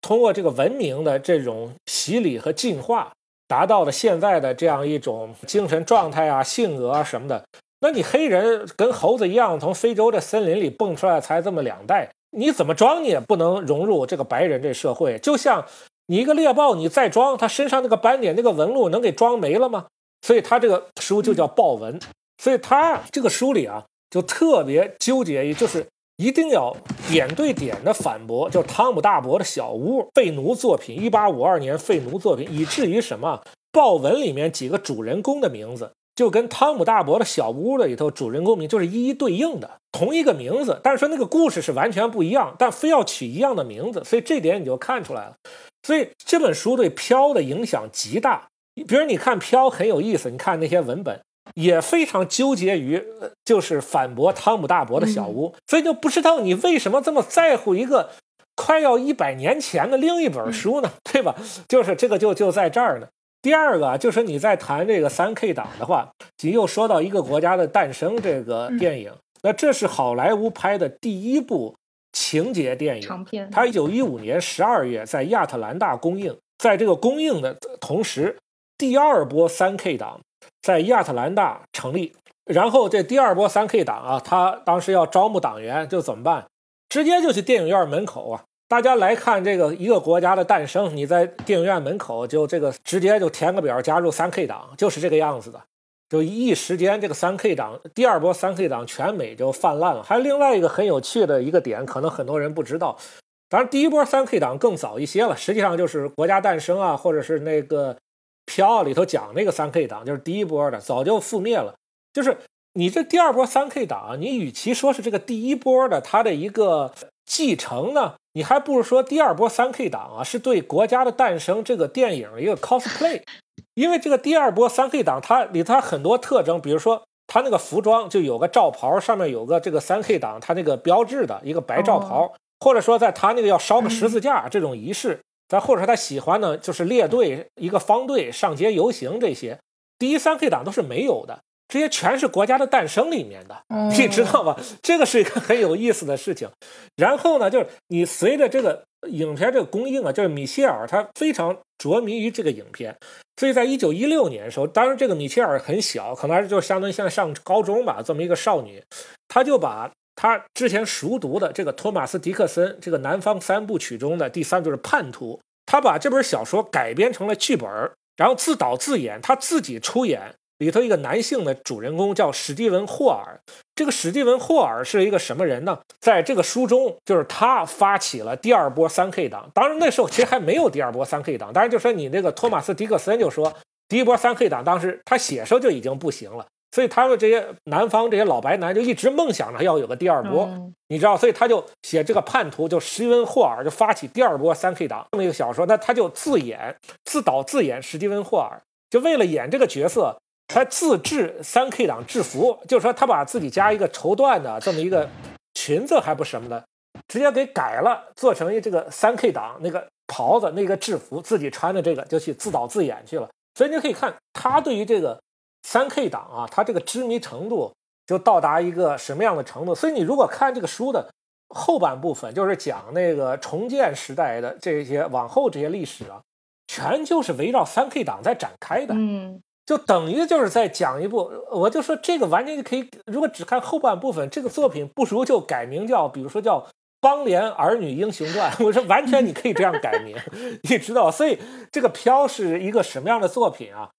通过这个文明的这种洗礼和进化，达到了现在的这样一种精神状态啊、性格啊什么的。那你黑人跟猴子一样，从非洲的森林里蹦出来才这么两代，你怎么装你也不能融入这个白人这社会。就像你一个猎豹，你再装，它身上那个斑点、那个纹路能给装没了吗？所以他这个书就叫豹纹。所以他这个书里啊，就特别纠结于，就是一定要点对点的反驳，就汤姆大伯的小屋废奴作品，一八五二年废奴作品，以至于什么豹纹里面几个主人公的名字就跟汤姆大伯的小屋里头主人公名就是一一对应的，同一个名字，但是说那个故事是完全不一样，但非要取一样的名字，所以这点你就看出来了。所以这本书对飘的影响极大。比如你看飘很有意思，你看那些文本。也非常纠结于，就是反驳汤姆大伯的小屋，所以就不知道你为什么这么在乎一个快要一百年前的另一本书呢？对吧？就是这个就就在这儿呢。第二个就是你在谈这个三 K 党的话，你又说到一个国家的诞生这个电影，那这是好莱坞拍的第一部情节电影长片，它一九一五年十二月在亚特兰大公映，在这个公映的同时，第二波三 K 党。在亚特兰大成立，然后这第二波三 K 党啊，他当时要招募党员，就怎么办？直接就去电影院门口啊，大家来看这个一个国家的诞生，你在电影院门口就这个直接就填个表加入三 K 党，就是这个样子的。就一时间，这个三 K 党第二波三 K 党全美就泛滥了。还有另外一个很有趣的一个点，可能很多人不知道，当然第一波三 K 党更早一些了，实际上就是国家诞生啊，或者是那个。飘里头讲那个三 K 党就是第一波的，早就覆灭了。就是你这第二波三 K 党，你与其说是这个第一波的它的一个继承呢，你还不如说第二波三 K 党啊是对《国家的诞生》这个电影一个 cosplay。因为这个第二波三 K 党它里头很多特征，比如说它那个服装就有个罩袍，上面有个这个三 K 党它那个标志的一个白罩袍，或者说在他那个要烧个十字架这种仪式。再或者说他喜欢呢，就是列队一个方队上街游行这些，第一三 K 党都是没有的，这些全是国家的诞生里面的，你知道吗？这个是一个很有意思的事情。然后呢，就是你随着这个影片这个公映啊，就是米歇尔他非常着迷于这个影片，所以在一九一六年的时候，当然这个米歇尔很小，可能就相当于现在上高中吧，这么一个少女，她就把。她之前熟读的这个托马斯·迪克森这个《南方三部曲》中的第三就是《叛徒》，他把这本小说改编成了剧本，然后自导自演，他自己出演里头一个男性的主人公叫史蒂文·霍尔。这个史蒂文·霍尔是一个什么人呢？在这个书中，就是他发起了第二波三 K 党。当然那时候其实还没有第二波三 K 党，当然就说你那个托马斯·迪克森就说第一波三 K 党当时他写时候就已经不行了。所以他们这些南方这些老白男就一直梦想着要有个第二波，你知道，所以他就写这个叛徒，就史蒂文·霍尔就发起第二波三 K 党这么一个小说，那他就自演、自导自演史蒂文·霍尔，就为了演这个角色，他自制三 K 党制服，就是说他把自己加一个绸缎的这么一个裙子还不什么的，直接给改了，做成一这个三 K 党那个袍子那个制服，自己穿的这个就去自导自演去了。所以你可以看他对于这个。三 K 党啊，他这个痴迷程度就到达一个什么样的程度？所以你如果看这个书的后半部分，就是讲那个重建时代的这些往后这些历史啊，全就是围绕三 K 党在展开的。嗯，就等于就是在讲一部，我就说这个完全就可以，如果只看后半部分，这个作品不如就改名叫，比如说叫《邦联儿女英雄传》。我说完全你可以这样改名，你知道？所以这个飘是一个什么样的作品啊？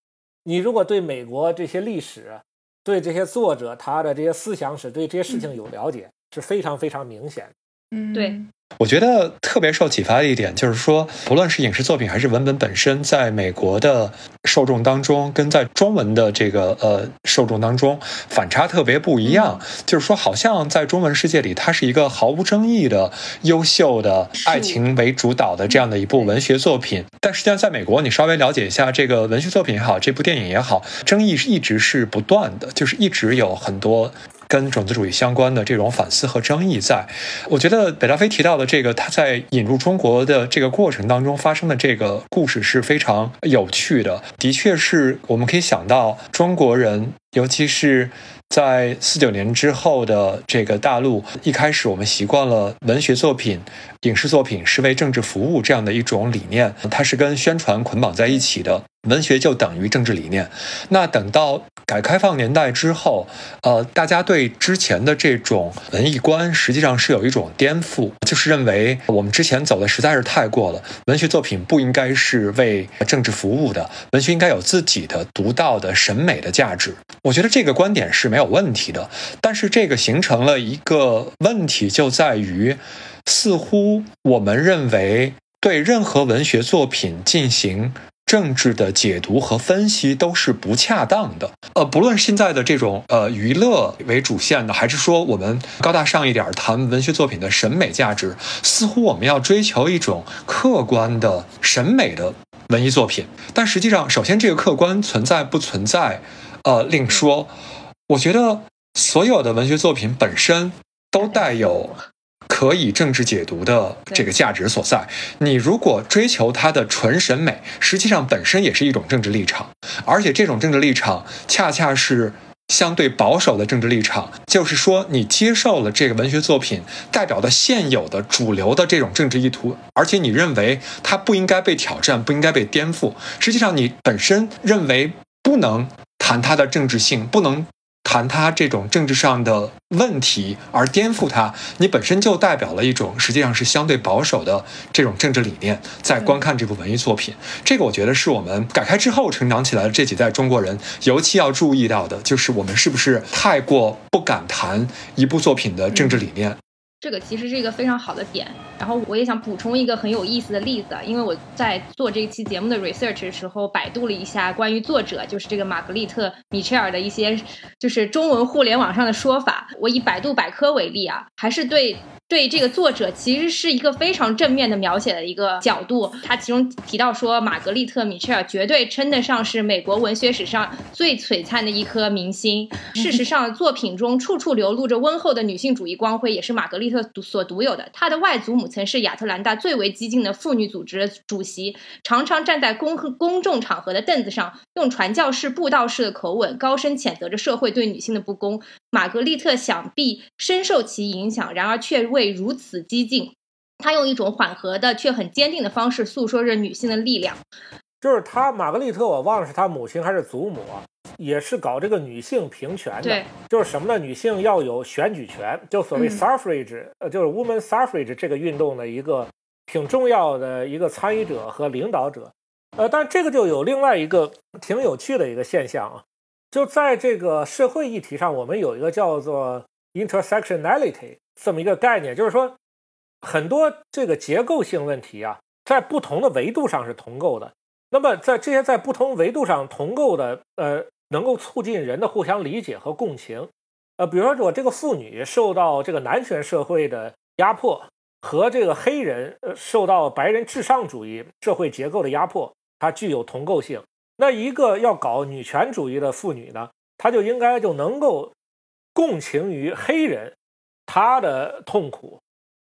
你如果对美国这些历史、对这些作者他的这些思想史、对这些事情有了解，是非常非常明显。嗯，对。我觉得特别受启发的一点就是说，不论是影视作品还是文本本身，在美国的受众当中，跟在中文的这个呃受众当中反差特别不一样。就是说，好像在中文世界里，它是一个毫无争议的优秀的爱情为主导的这样的一部文学作品，但实际上在美国，你稍微了解一下这个文学作品也好，这部电影也好，争议是一直是不断的，就是一直有很多。跟种族主义相关的这种反思和争议，在我觉得北大飞提到的这个他在引入中国的这个过程当中发生的这个故事是非常有趣的。的确是我们可以想到中国人，尤其是在四九年之后的这个大陆，一开始我们习惯了文学作品、影视作品是为政治服务这样的一种理念，它是跟宣传捆绑在一起的。文学就等于政治理念。那等到改革开放年代之后，呃，大家对之前的这种文艺观实际上是有一种颠覆，就是认为我们之前走的实在是太过了，文学作品不应该是为政治服务的，文学应该有自己的独到的审美的价值。我觉得这个观点是没有问题的，但是这个形成了一个问题，就在于似乎我们认为对任何文学作品进行。政治的解读和分析都是不恰当的。呃，不论现在的这种呃娱乐为主线的，还是说我们高大上一点谈文学作品的审美价值，似乎我们要追求一种客观的审美的文艺作品。但实际上，首先这个客观存在不存在，呃，另说。我觉得所有的文学作品本身都带有。可以政治解读的这个价值所在。你如果追求它的纯审美，实际上本身也是一种政治立场，而且这种政治立场恰恰是相对保守的政治立场。就是说，你接受了这个文学作品代表的现有的主流的这种政治意图，而且你认为它不应该被挑战，不应该被颠覆。实际上，你本身认为不能谈它的政治性，不能。谈他这种政治上的问题而颠覆他，你本身就代表了一种实际上是相对保守的这种政治理念。在观看这部文艺作品，这个我觉得是我们改开之后成长起来的这几代中国人尤其要注意到的，就是我们是不是太过不敢谈一部作品的政治理念。这个其实是一个非常好的点，然后我也想补充一个很有意思的例子，因为我在做这期节目的 research 的时候，百度了一下关于作者，就是这个玛格丽特·米切尔的一些，就是中文互联网上的说法。我以百度百科为例啊，还是对。对这个作者其实是一个非常正面的描写的一个角度，他其中提到说，玛格丽特·米切尔绝对称得上是美国文学史上最璀璨的一颗明星。事实上，作品中处处流露着温厚的女性主义光辉，也是玛格丽特所独有的。她的外祖母曾是亚特兰大最为激进的妇女组织主席，常常站在公公众场合的凳子上，用传教士、布道士的口吻，高声谴责着社会对女性的不公。玛格丽特想必深受其影响，然而却未。如此激进，他用一种缓和的却很坚定的方式诉说着女性的力量。就是他，玛格丽特，我忘了是他母亲还是祖母，也是搞这个女性平权的。就是什么呢？女性要有选举权，就所谓 suffrage，呃，就是 woman suffrage 这个运动的一个挺重要的一个参与者和领导者。呃，但这个就有另外一个挺有趣的一个现象啊，就在这个社会议题上，我们有一个叫做 intersectionality。这么一个概念，就是说，很多这个结构性问题啊，在不同的维度上是同构的。那么，在这些在不同维度上同构的，呃，能够促进人的互相理解和共情。呃，比如说，我这个妇女受到这个男权社会的压迫，和这个黑人呃受到白人至上主义社会结构的压迫，它具有同构性。那一个要搞女权主义的妇女呢，她就应该就能够共情于黑人。他的痛苦，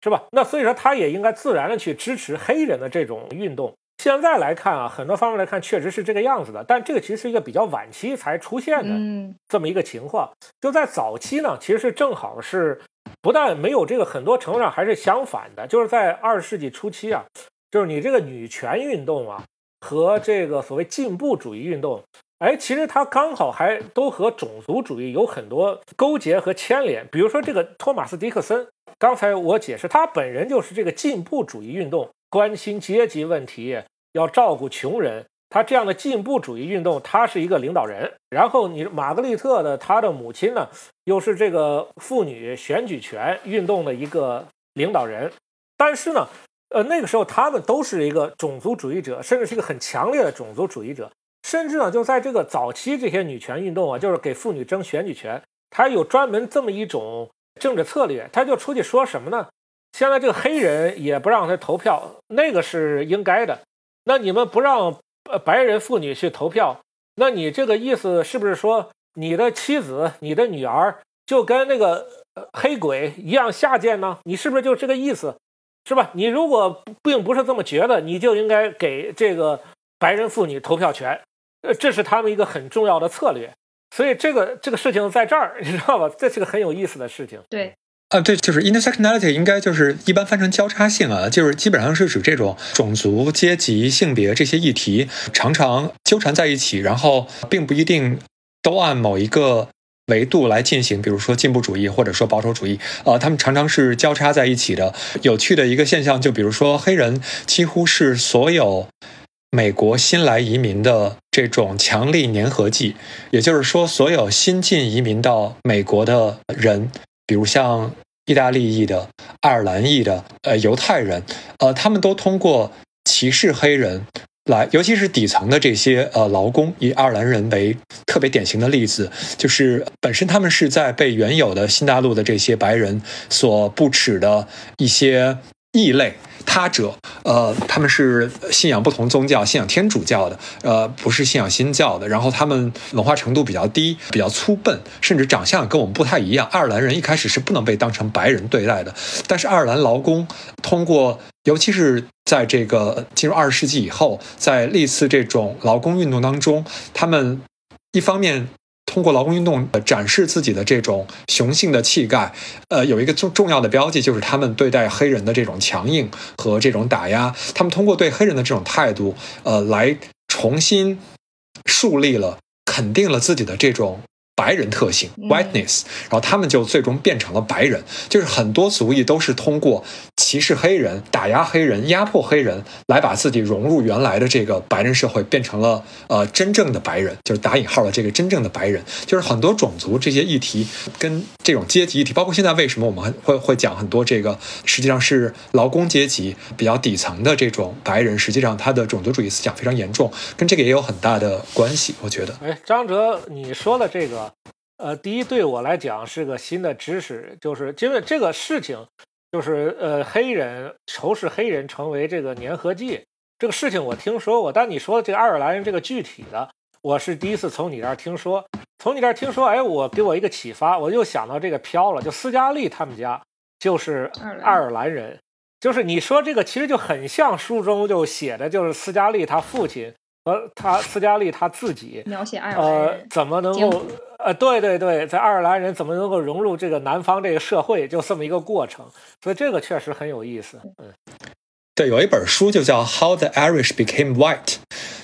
是吧？那所以说，他也应该自然的去支持黑人的这种运动。现在来看啊，很多方面来看，确实是这个样子的。但这个其实是一个比较晚期才出现的这么一个情况。就在早期呢，其实是正好是不但没有这个，很多程度上还是相反的。就是在二十世纪初期啊，就是你这个女权运动啊和这个所谓进步主义运动。哎，其实他刚好还都和种族主义有很多勾结和牵连。比如说这个托马斯·迪克森，刚才我解释，他本人就是这个进步主义运动，关心阶级问题，要照顾穷人。他这样的进步主义运动，他是一个领导人。然后你玛格丽特的他的母亲呢，又是这个妇女选举权运动的一个领导人。但是呢，呃，那个时候他们都是一个种族主义者，甚至是一个很强烈的种族主义者。甚至呢，就在这个早期，这些女权运动啊，就是给妇女争选举权，他有专门这么一种政治策略，他就出去说什么呢？现在这个黑人也不让他投票，那个是应该的。那你们不让白人妇女去投票，那你这个意思是不是说你的妻子、你的女儿就跟那个黑鬼一样下贱呢？你是不是就这个意思，是吧？你如果并不是这么觉得，你就应该给这个白人妇女投票权。呃，这是他们一个很重要的策略，所以这个这个事情在这儿，你知道吧？这是个很有意思的事情。对，啊，对，就是 intersectionality 应该就是一般翻成交叉性啊，就是基本上是指这种种族、阶级、性别这些议题常常纠缠在一起，然后并不一定都按某一个维度来进行，比如说进步主义或者说保守主义，呃，他们常常是交叉在一起的。有趣的一个现象，就比如说黑人几乎是所有美国新来移民的这种强力粘合剂，也就是说，所有新进移民到美国的人。比如像意大利裔的、爱尔兰裔的、呃犹太人，呃，他们都通过歧视黑人来，尤其是底层的这些呃劳工，以爱尔兰人为特别典型的例子，就是本身他们是在被原有的新大陆的这些白人所不耻的一些异类。他者，呃，他们是信仰不同宗教，信仰天主教的，呃，不是信仰新教的。然后他们文化程度比较低，比较粗笨，甚至长相跟我们不太一样。爱尔兰人一开始是不能被当成白人对待的，但是爱尔兰劳工通过，尤其是在这个进入二十世纪以后，在历次这种劳工运动当中，他们一方面。通过劳工运动展示自己的这种雄性的气概，呃，有一个重重要的标记就是他们对待黑人的这种强硬和这种打压。他们通过对黑人的这种态度，呃，来重新树立了、肯定了自己的这种。白人特性 （whiteness），然后他们就最终变成了白人。就是很多族裔都是通过歧视黑人、打压黑人、压迫黑人，来把自己融入原来的这个白人社会，变成了呃真正的白人，就是打引号的这个真正的白人。就是很多种族这些议题跟这种阶级议题，包括现在为什么我们会会讲很多这个，实际上是劳工阶级比较底层的这种白人，实际上他的种族主义思想非常严重，跟这个也有很大的关系。我觉得，哎，张哲，你说的这个。呃，第一对我来讲是个新的知识，就是因为这个事情，就是呃，黑人仇视黑人成为这个粘合剂，这个事情我听说过。但你说这个爱尔兰人这个具体的，我是第一次从你这儿听说。从你这儿听说，哎，我给我一个启发，我又想到这个飘了，就斯嘉丽他们家就是爱尔兰人，就是你说这个其实就很像书中就写的，就是斯嘉丽他父亲。和他斯嘉丽他自己描写爱尔兰人怎么能够呃对对对，在爱尔兰人怎么能够融入这个南方这个社会，就这么一个过程，所以这个确实很有意思。嗯，对，有一本书就叫《How the Irish Became White》，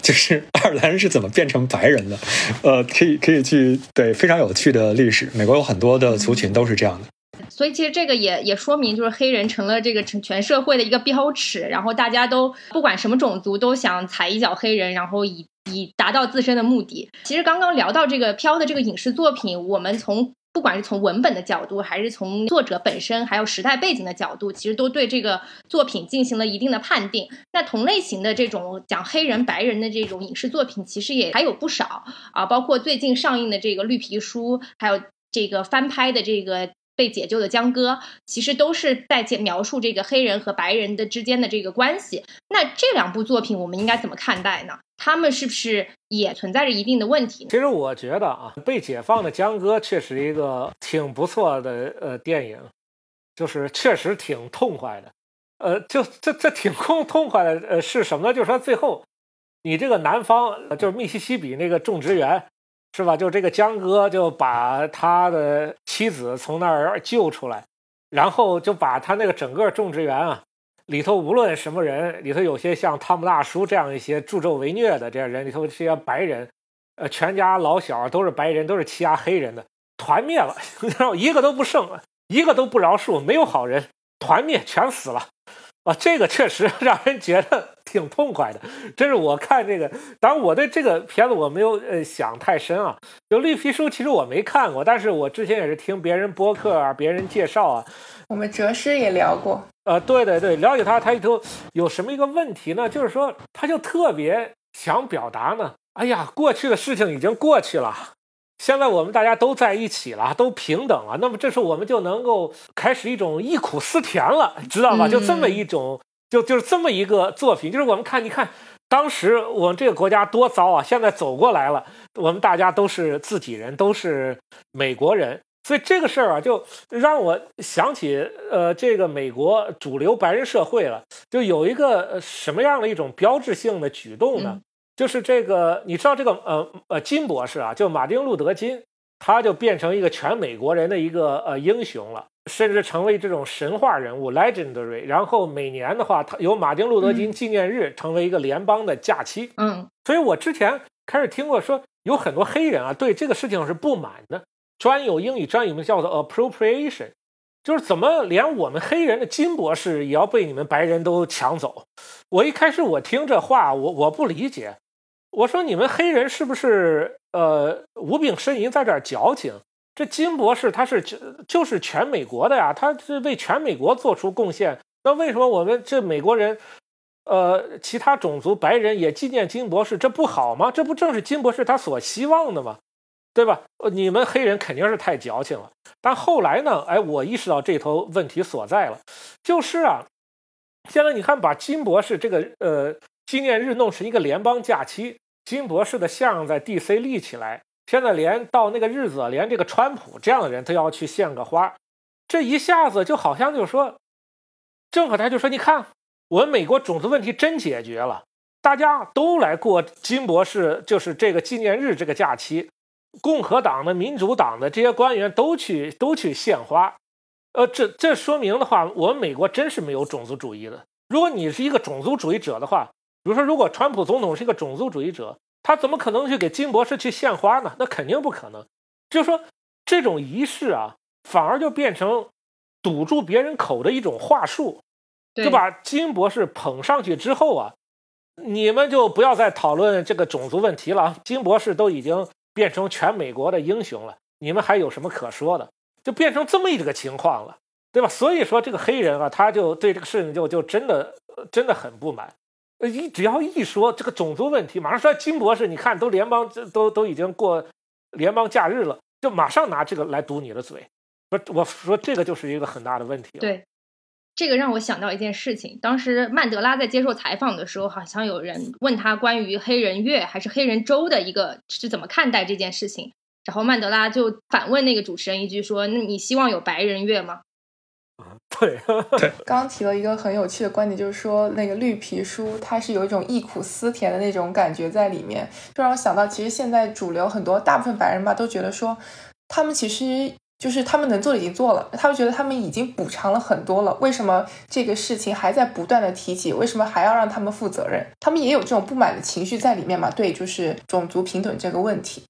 就是爱尔兰人是怎么变成白人的。呃，可以可以去对非常有趣的历史，美国有很多的族群都是这样的。所以其实这个也也说明，就是黑人成了这个成全社会的一个标尺，然后大家都不管什么种族都想踩一脚黑人，然后以以达到自身的目的。其实刚刚聊到这个飘的这个影视作品，我们从不管是从文本的角度，还是从作者本身，还有时代背景的角度，其实都对这个作品进行了一定的判定。那同类型的这种讲黑人白人的这种影视作品，其实也还有不少啊，包括最近上映的这个绿皮书，还有这个翻拍的这个。被解救的江哥，其实都是在描述这个黑人和白人的之间的这个关系。那这两部作品，我们应该怎么看待呢？他们是不是也存在着一定的问题？其实我觉得啊，被解放的江哥确实一个挺不错的呃电影，就是确实挺痛快的。呃，就这这挺痛痛快的呃是什么呢？就是说最后你这个南方就是密西西比那个种植园。是吧？就这个江哥就把他的妻子从那儿救出来，然后就把他那个整个种植园啊里头无论什么人里头有些像汤姆大叔这样一些助纣为虐的这样人里头这些白人，呃，全家老小都是白人，都是欺压黑人的，团灭了，然后一个都不剩，一个都不饶恕，没有好人，团灭，全死了。啊，这个确实让人觉得挺痛快的。这是我看这个，当然我对这个片子我没有呃想太深啊。就绿皮书，其实我没看过，但是我之前也是听别人播客啊，别人介绍啊。我们哲师也聊过。呃，对对对，了解他，他里头有什么一个问题呢？就是说，他就特别想表达呢。哎呀，过去的事情已经过去了。现在我们大家都在一起了，都平等了，那么这时候我们就能够开始一种忆苦思甜了，知道吧？就这么一种，就就是这么一个作品，就是我们看，你看当时我们这个国家多糟啊，现在走过来了，我们大家都是自己人，都是美国人，所以这个事儿啊，就让我想起，呃，这个美国主流白人社会了，就有一个什么样的一种标志性的举动呢？就是这个，你知道这个呃呃金博士啊，就马丁路德金，他就变成一个全美国人的一个呃英雄了，甚至成为这种神话人物 （legendary）。然后每年的话，他有马丁路德金纪念日成为一个联邦的假期。嗯，所以我之前开始听过说，有很多黑人啊对这个事情是不满的，专有英语专有名叫做 appropriation，就是怎么连我们黑人的金博士也要被你们白人都抢走？我一开始我听这话，我我不理解。我说你们黑人是不是呃无病呻吟，在这儿矫情？这金博士他是就就是全美国的呀，他是为全美国做出贡献。那为什么我们这美国人，呃，其他种族白人也纪念金博士，这不好吗？这不正是金博士他所希望的吗？对吧？你们黑人肯定是太矫情了。但后来呢？哎，我意识到这头问题所在了，就是啊，现在你看把金博士这个呃。纪念日弄成一个联邦假期，金博士的像在 D.C. 立起来。现在连到那个日子，连这个川普这样的人都要去献个花，这一下子就好像就是说，正好他就说：“你看，我们美国种族问题真解决了，大家都来过金博士就是这个纪念日这个假期，共和党的、民主党的这些官员都去都去献花。呃，这这说明的话，我们美国真是没有种族主义的。如果你是一个种族主义者的话。”比如说，如果川普总统是一个种族主义者，他怎么可能去给金博士去献花呢？那肯定不可能。就是说，这种仪式啊，反而就变成堵住别人口的一种话术，就把金博士捧上去之后啊，你们就不要再讨论这个种族问题了。金博士都已经变成全美国的英雄了，你们还有什么可说的？就变成这么一个情况了，对吧？所以说，这个黑人啊，他就对这个事情就就真的真的很不满。呃，一只要一说这个种族问题，马上说金博士，你看都联邦都都已经过联邦假日了，就马上拿这个来堵你的嘴。不，我说这个就是一个很大的问题。对，这个让我想到一件事情，当时曼德拉在接受采访的时候，好像有人问他关于黑人月还是黑人周的一个是怎么看待这件事情，然后曼德拉就反问那个主持人一句说：“那你希望有白人月吗？”对 对，刚刚提了一个很有趣的观点，就是说那个绿皮书它是有一种忆苦思甜的那种感觉在里面，就让我想到，其实现在主流很多大部分白人吧都觉得说，他们其实就是他们能做的已经做了，他们觉得他们已经补偿了很多了，为什么这个事情还在不断的提起？为什么还要让他们负责任？他们也有这种不满的情绪在里面嘛？对，就是种族平等这个问题。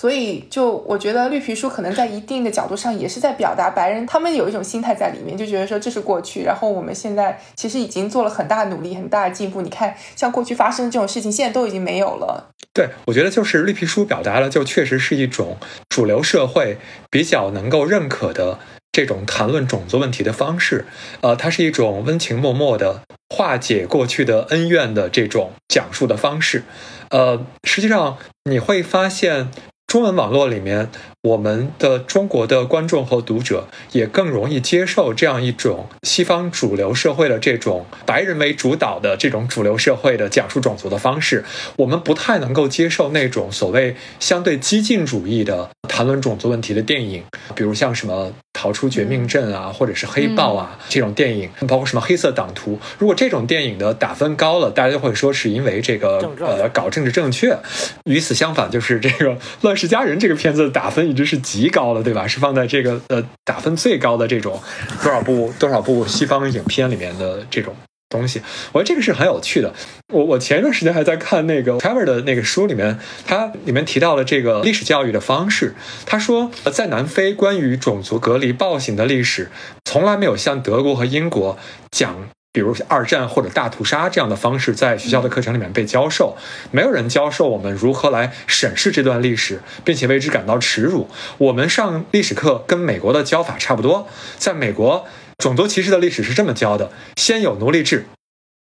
所以，就我觉得绿皮书可能在一定的角度上也是在表达白人他们有一种心态在里面，就觉得说这是过去，然后我们现在其实已经做了很大努力、很大的进步。你看，像过去发生的这种事情，现在都已经没有了。对，我觉得就是绿皮书表达了，就确实是一种主流社会比较能够认可的这种谈论种族问题的方式。呃，它是一种温情脉脉的化解过去的恩怨的这种讲述的方式。呃，实际上你会发现。中文网络里面，我们的中国的观众和读者也更容易接受这样一种西方主流社会的这种白人为主导的这种主流社会的讲述种族的方式。我们不太能够接受那种所谓相对激进主义的谈论种族问题的电影，比如像什么《逃出绝命镇》啊，或者是《黑豹》啊这种电影，包括什么《黑色党徒》。如果这种电影的打分高了，大家就会说是因为这个呃搞政治正确。与此相反，就是这个乱。《世佳人》这个片子的打分一直是极高的，对吧？是放在这个呃打分最高的这种多少部多少部西方影片里面的这种东西。我觉得这个是很有趣的。我我前一段时间还在看那个 Trevor 的那个书里面，他里面提到了这个历史教育的方式。他说，在南非关于种族隔离暴行的历史，从来没有像德国和英国讲。比如二战或者大屠杀这样的方式，在学校的课程里面被教授，没有人教授我们如何来审视这段历史，并且为之感到耻辱。我们上历史课跟美国的教法差不多，在美国，种族歧视的历史是这么教的：先有奴隶制，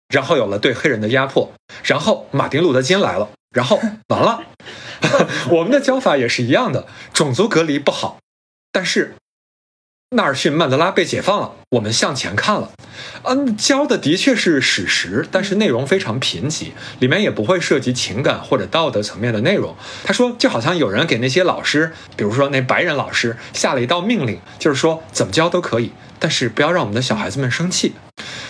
然后有了对黑人的压迫，然后马丁路德金来了，然后完了。我们的教法也是一样的，种族隔离不好，但是。纳尔逊·曼德拉被解放了，我们向前看了。嗯，教的的确是史实，但是内容非常贫瘠，里面也不会涉及情感或者道德层面的内容。他说，就好像有人给那些老师，比如说那白人老师下了一道命令，就是说怎么教都可以，但是不要让我们的小孩子们生气。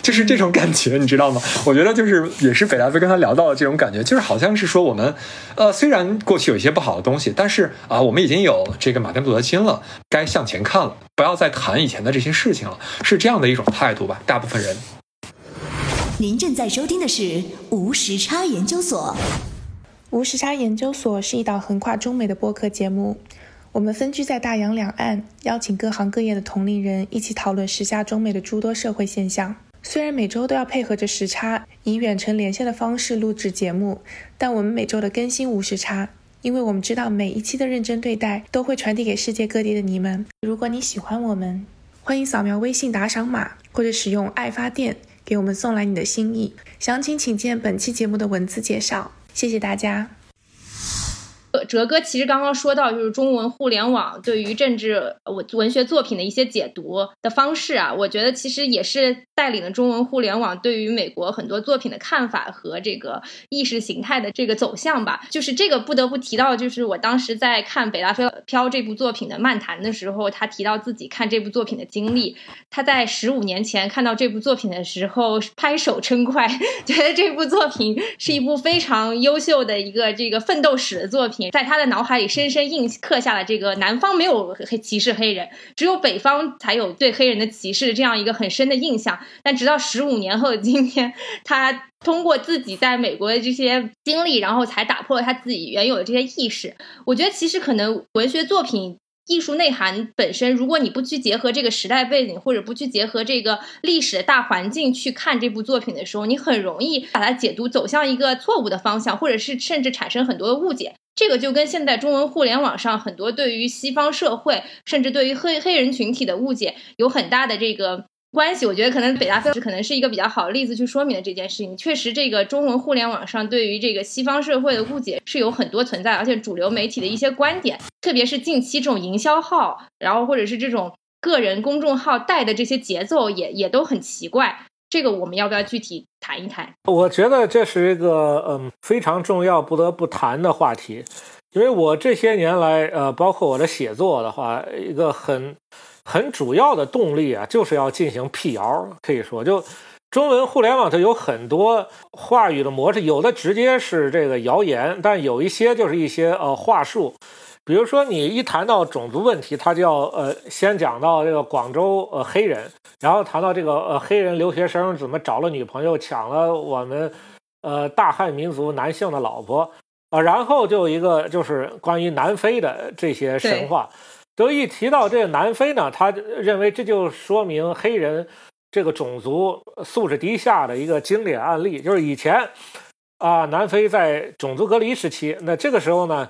就是这种感觉，你知道吗？我觉得就是也是北大飞跟他聊到的这种感觉，就是好像是说我们，呃，虽然过去有一些不好的东西，但是啊，我们已经有这个马丁路德金了，该向前看了，不要再谈以前的这些事情了，是这样的一种态度吧？大部分人。您正在收听的是无时差研究所。无时差研究所是一档横跨中美的播客节目。我们分居在大洋两岸，邀请各行各业的同龄人一起讨论时下中美的诸多社会现象。虽然每周都要配合着时差，以远程连线的方式录制节目，但我们每周的更新无时差，因为我们知道每一期的认真对待都会传递给世界各地的你们。如果你喜欢我们，欢迎扫描微信打赏码，或者使用爱发电给我们送来你的心意。详情请见本期节目的文字介绍。谢谢大家。哲哥其实刚刚说到，就是中文互联网对于政治文文学作品的一些解读的方式啊，我觉得其实也是带领了中文互联网对于美国很多作品的看法和这个意识形态的这个走向吧。就是这个不得不提到，就是我当时在看北大飞飘这部作品的漫谈的时候，他提到自己看这部作品的经历。他在十五年前看到这部作品的时候，拍手称快，觉得这部作品是一部非常优秀的一个这个奋斗史的作品。在他的脑海里深深印刻下了这个南方没有黑歧视黑人，只有北方才有对黑人的歧视这样一个很深的印象。但直到十五年后的 今天，他通过自己在美国的这些经历，然后才打破了他自己原有的这些意识。我觉得其实可能文学作品。艺术内涵本身，如果你不去结合这个时代背景，或者不去结合这个历史的大环境去看这部作品的时候，你很容易把它解读走向一个错误的方向，或者是甚至产生很多的误解。这个就跟现在中文互联网上很多对于西方社会，甚至对于黑黑人群体的误解有很大的这个。关系，我觉得可能北大是可能是一个比较好的例子去说明了这件事情。确实，这个中文互联网上对于这个西方社会的误解是有很多存在，而且主流媒体的一些观点，特别是近期这种营销号，然后或者是这种个人公众号带的这些节奏，也也都很奇怪。这个我们要不要具体谈一谈？我觉得这是一个嗯非常重要、不得不谈的话题，因为我这些年来，呃，包括我的写作的话，一个很。很主要的动力啊，就是要进行辟谣。可以说，就中文互联网它有很多话语的模式，有的直接是这个谣言，但有一些就是一些呃话术。比如说，你一谈到种族问题，他就要呃先讲到这个广州呃黑人，然后谈到这个呃黑人留学生怎么找了女朋友，抢了我们呃大汉民族男性的老婆啊，然后就一个就是关于南非的这些神话。所以一提到这个南非呢，他认为这就说明黑人这个种族素质低下的一个经典案例。就是以前啊，南非在种族隔离时期，那这个时候呢，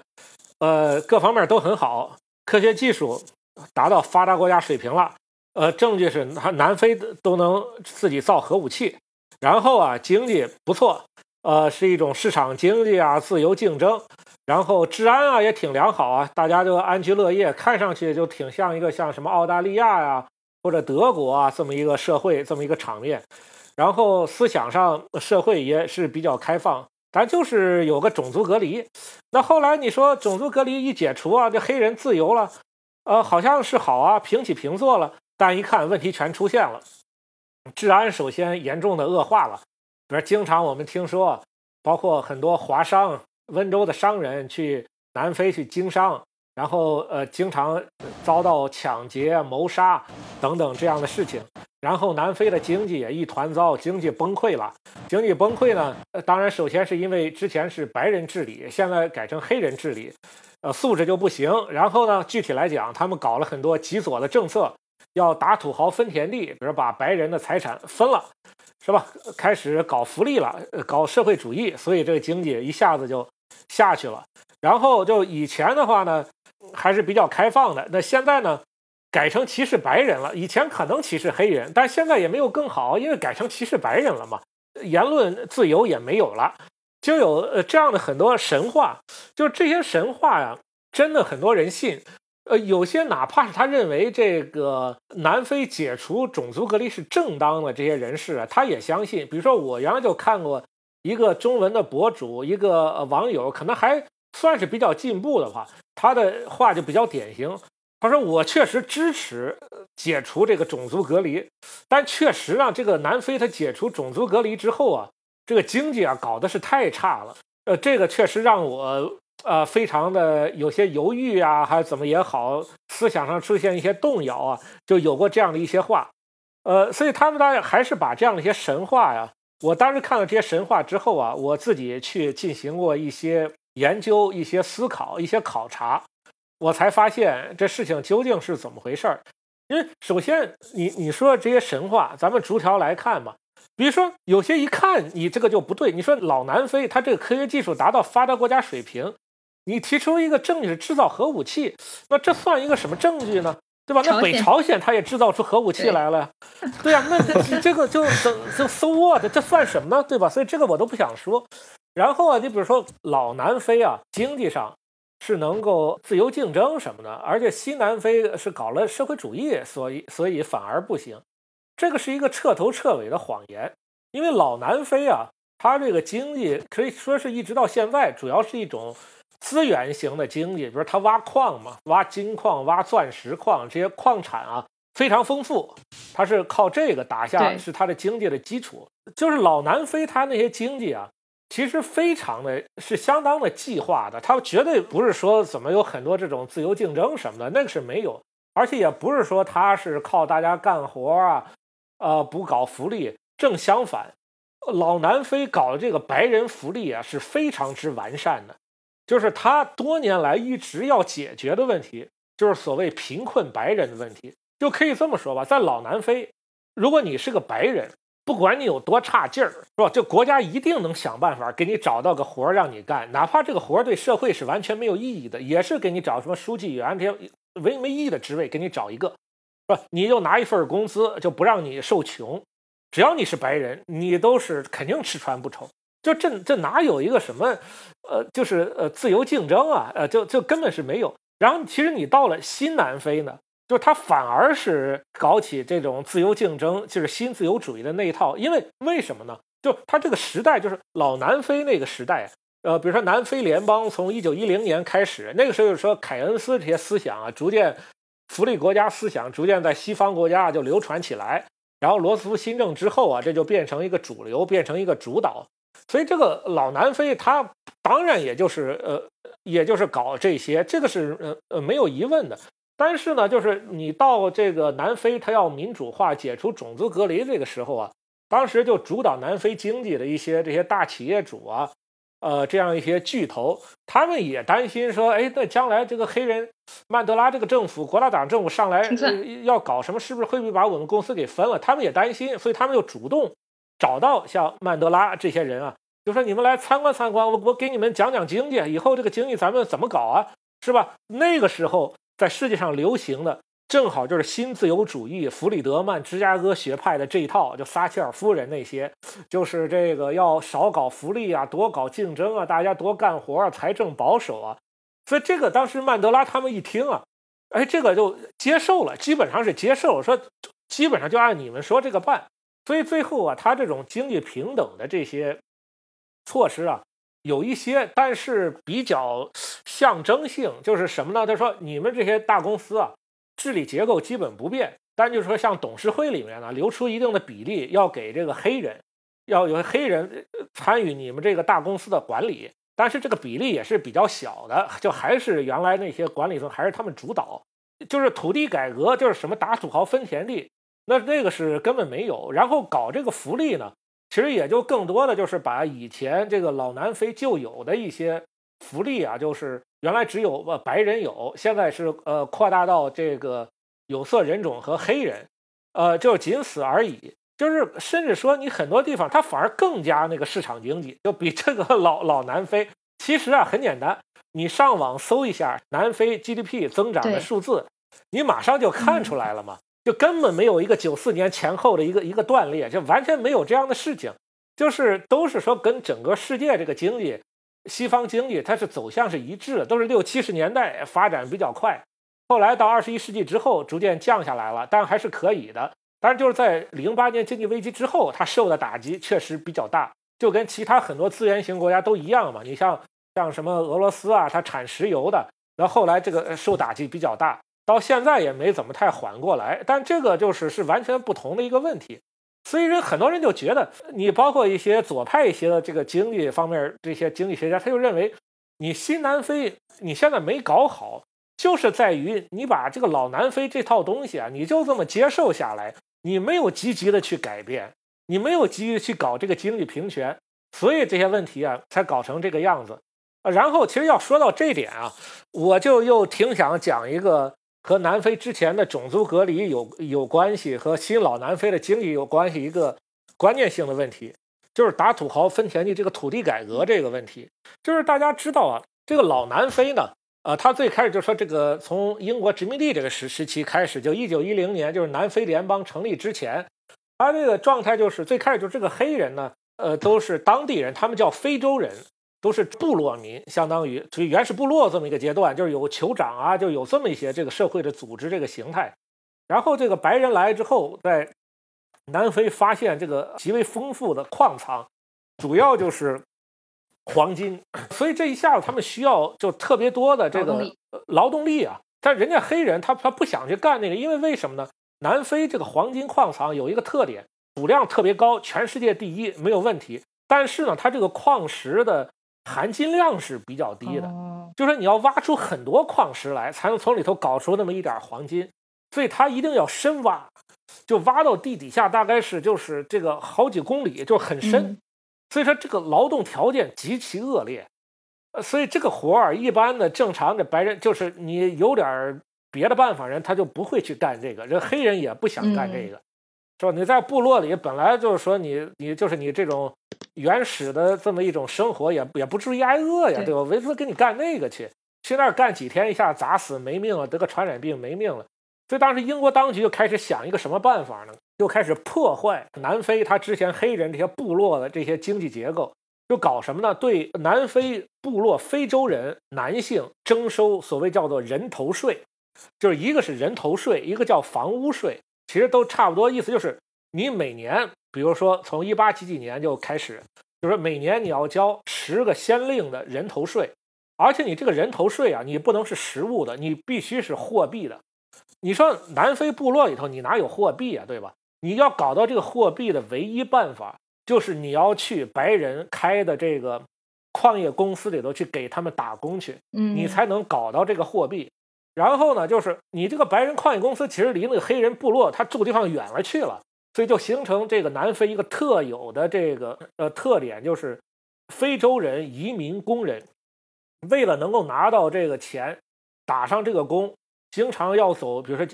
呃，各方面都很好，科学技术达到发达国家水平了。呃，证据是南南非都能自己造核武器，然后啊，经济不错，呃，是一种市场经济啊，自由竞争。然后治安啊也挺良好啊，大家就安居乐业，看上去就挺像一个像什么澳大利亚呀或者德国啊这么一个社会这么一个场面。然后思想上社会也是比较开放，但就是有个种族隔离。那后来你说种族隔离一解除啊，这黑人自由了，呃，好像是好啊，平起平坐了。但一看问题全出现了，治安首先严重的恶化了，比如经常我们听说，包括很多华商。温州的商人去南非去经商，然后呃，经常遭到抢劫、谋杀等等这样的事情。然后南非的经济也一团糟，经济崩溃了。经济崩溃呢，当然首先是因为之前是白人治理，现在改成黑人治理，呃，素质就不行。然后呢，具体来讲，他们搞了很多极左的政策，要打土豪分田地，比如把白人的财产分了，是吧？开始搞福利了，搞社会主义，所以这个经济一下子就。下去了，然后就以前的话呢，还是比较开放的。那现在呢，改成歧视白人了。以前可能歧视黑人，但现在也没有更好，因为改成歧视白人了嘛，言论自由也没有了，就有呃这样的很多神话。就这些神话呀，真的很多人信。呃，有些哪怕是他认为这个南非解除种族隔离是正当的这些人士啊，他也相信。比如说，我原来就看过。一个中文的博主，一个网友，可能还算是比较进步的话，他的话就比较典型。他说我确实支持解除这个种族隔离，但确实让，这个南非他解除种族隔离之后啊，这个经济啊搞的是太差了。呃，这个确实让我呃非常的有些犹豫啊，还是怎么也好，思想上出现一些动摇啊，就有过这样的一些话。呃，所以他们当然还是把这样的一些神话呀，我当时看了这些神话之后啊，我自己去进行过一些研究、一些思考、一些考察。我才发现这事情究竟是怎么回事儿，因为首先你你说这些神话，咱们逐条来看嘛。比如说有些一看你这个就不对，你说老南非它这个科学技术达到发达国家水平，你提出一个证据是制造核武器，那这算一个什么证据呢？对吧？那北朝鲜它也制造出核武器来了，对呀，那这个就就 so what？这算什么呢？对吧？所以这个我都不想说。然后啊，你比如说老南非啊，经济上。是能够自由竞争什么的，而且西南非是搞了社会主义，所以所以反而不行。这个是一个彻头彻尾的谎言。因为老南非啊，它这个经济可以说是一直到现在，主要是一种资源型的经济，比如他挖矿嘛，挖金矿、挖钻石矿，这些矿产啊非常丰富，他是靠这个打下是他的经济的基础。就是老南非它那些经济啊。其实非常的是相当的计划的，它绝对不是说怎么有很多这种自由竞争什么的，那个是没有，而且也不是说他是靠大家干活啊，呃，不搞福利。正相反，老南非搞的这个白人福利啊是非常之完善的，就是他多年来一直要解决的问题，就是所谓贫困白人的问题，就可以这么说吧，在老南非，如果你是个白人。不管你有多差劲儿，是吧？这国家一定能想办法给你找到个活儿让你干，哪怕这个活儿对社会是完全没有意义的，也是给你找什么书记员这些没没意义的职位，给你找一个，是吧？你就拿一份工资，就不让你受穷。只要你是白人，你都是肯定吃穿不愁。就这这哪有一个什么，呃，就是呃自由竞争啊，呃，就就根本是没有。然后其实你到了新南非呢？就是他反而是搞起这种自由竞争，就是新自由主义的那一套。因为为什么呢？就他这个时代，就是老南非那个时代，呃，比如说南非联邦从一九一零年开始，那个时候就是说凯恩斯这些思想啊，逐渐福利国家思想逐渐在西方国家就流传起来。然后罗斯福新政之后啊，这就变成一个主流，变成一个主导。所以这个老南非，他当然也就是呃，也就是搞这些，这个是呃呃没有疑问的。但是呢，就是你到这个南非，他要民主化、解除种族隔离这个时候啊，当时就主导南非经济的一些这些大企业主啊，呃，这样一些巨头，他们也担心说，哎，那将来这个黑人曼德拉这个政府、国大党政府上来要搞什么，是不是会不会把我们公司给分了？他们也担心，所以他们就主动找到像曼德拉这些人啊，就说你们来参观参观，我我给你们讲讲经济，以后这个经济咱们怎么搞啊，是吧？那个时候。在世界上流行的正好就是新自由主义、弗里德曼、芝加哥学派的这一套，就撒切尔夫人那些，就是这个要少搞福利啊，多搞竞争啊，大家多干活啊，财政保守啊。所以这个当时曼德拉他们一听啊，哎，这个就接受了，基本上是接受，说基本上就按你们说这个办。所以最后啊，他这种经济平等的这些措施啊。有一些，但是比较象征性，就是什么呢？他说：“你们这些大公司啊，治理结构基本不变，但就是说，像董事会里面呢，留出一定的比例，要给这个黑人，要有黑人参与你们这个大公司的管理。但是这个比例也是比较小的，就还是原来那些管理层还是他们主导。就是土地改革，就是什么打土豪分田地，那那个是根本没有。然后搞这个福利呢？”其实也就更多的就是把以前这个老南非就有的一些福利啊，就是原来只有呃白人有，现在是呃扩大到这个有色人种和黑人，呃就仅此而已。就是甚至说你很多地方它反而更加那个市场经济，就比这个老老南非。其实啊很简单，你上网搜一下南非 GDP 增长的数字，你马上就看出来了嘛。就根本没有一个九四年前后的一个一个断裂，就完全没有这样的事情，就是都是说跟整个世界这个经济，西方经济它是走向是一致的，都是六七十年代发展比较快，后来到二十一世纪之后逐渐降下来了，但还是可以的。但是就是在零八年经济危机之后，它受的打击确实比较大，就跟其他很多资源型国家都一样嘛。你像像什么俄罗斯啊，它产石油的，然后后来这个受打击比较大。到现在也没怎么太缓过来。但这个就是是完全不同的一个问题。所以人很多人就觉得，你包括一些左派一些的这个经济方面这些经济学家，他就认为，你新南非你现在没搞好，就是在于你把这个老南非这套东西啊，你就这么接受下来，你没有积极的去改变，你没有积极去搞这个经济平权，所以这些问题啊才搞成这个样子。然后其实要说到这点啊，我就又挺想讲一个。和南非之前的种族隔离有有关系，和新老南非的经济有关系，一个关键性的问题就是打土豪分田地这个土地改革这个问题。就是大家知道啊，这个老南非呢，呃，他最开始就说这个从英国殖民地这个时时期开始，就一九一零年，就是南非联邦成立之前，他这个状态就是最开始就是这个黑人呢，呃，都是当地人，他们叫非洲人。都是部落民，相当于属于原始部落这么一个阶段，就是有酋长啊，就有这么一些这个社会的组织这个形态。然后这个白人来之后，在南非发现这个极为丰富的矿藏，主要就是黄金，所以这一下子他们需要就特别多的这个劳动力啊。但人家黑人他他不想去干那个，因为为什么呢？南非这个黄金矿藏有一个特点，储量特别高，全世界第一没有问题。但是呢，它这个矿石的含金量是比较低的，就是你要挖出很多矿石来，才能从里头搞出那么一点黄金，所以它一定要深挖，就挖到地底下，大概是就是这个好几公里，就很深。所以说这个劳动条件极其恶劣，所以这个活儿一般的正常的白人，就是你有点别的办法人，他就不会去干这个，人黑人也不想干这个。是吧？你在部落里本来就是说你你就是你这种原始的这么一种生活，也也不至于挨饿呀，对吧？为什么给你干那个去？去那儿干几天，一下砸死没命了，得个传染病没命了。所以当时英国当局就开始想一个什么办法呢？就开始破坏南非他之前黑人这些部落的这些经济结构，就搞什么呢？对南非部落非洲人男性征收所谓叫做人头税，就是一个是人头税，一个叫房屋税。其实都差不多，意思就是你每年，比如说从一八几几年就开始，就是每年你要交十个先令的人头税，而且你这个人头税啊，你不能是实物的，你必须是货币的。你说南非部落里头你哪有货币啊，对吧？你要搞到这个货币的唯一办法，就是你要去白人开的这个矿业公司里头去给他们打工去，嗯，你才能搞到这个货币。然后呢，就是你这个白人矿业公司其实离那个黑人部落他住地方远了去了，所以就形成这个南非一个特有的这个呃特点，就是非洲人移民工人为了能够拿到这个钱，打上这个工，经常要走，比如说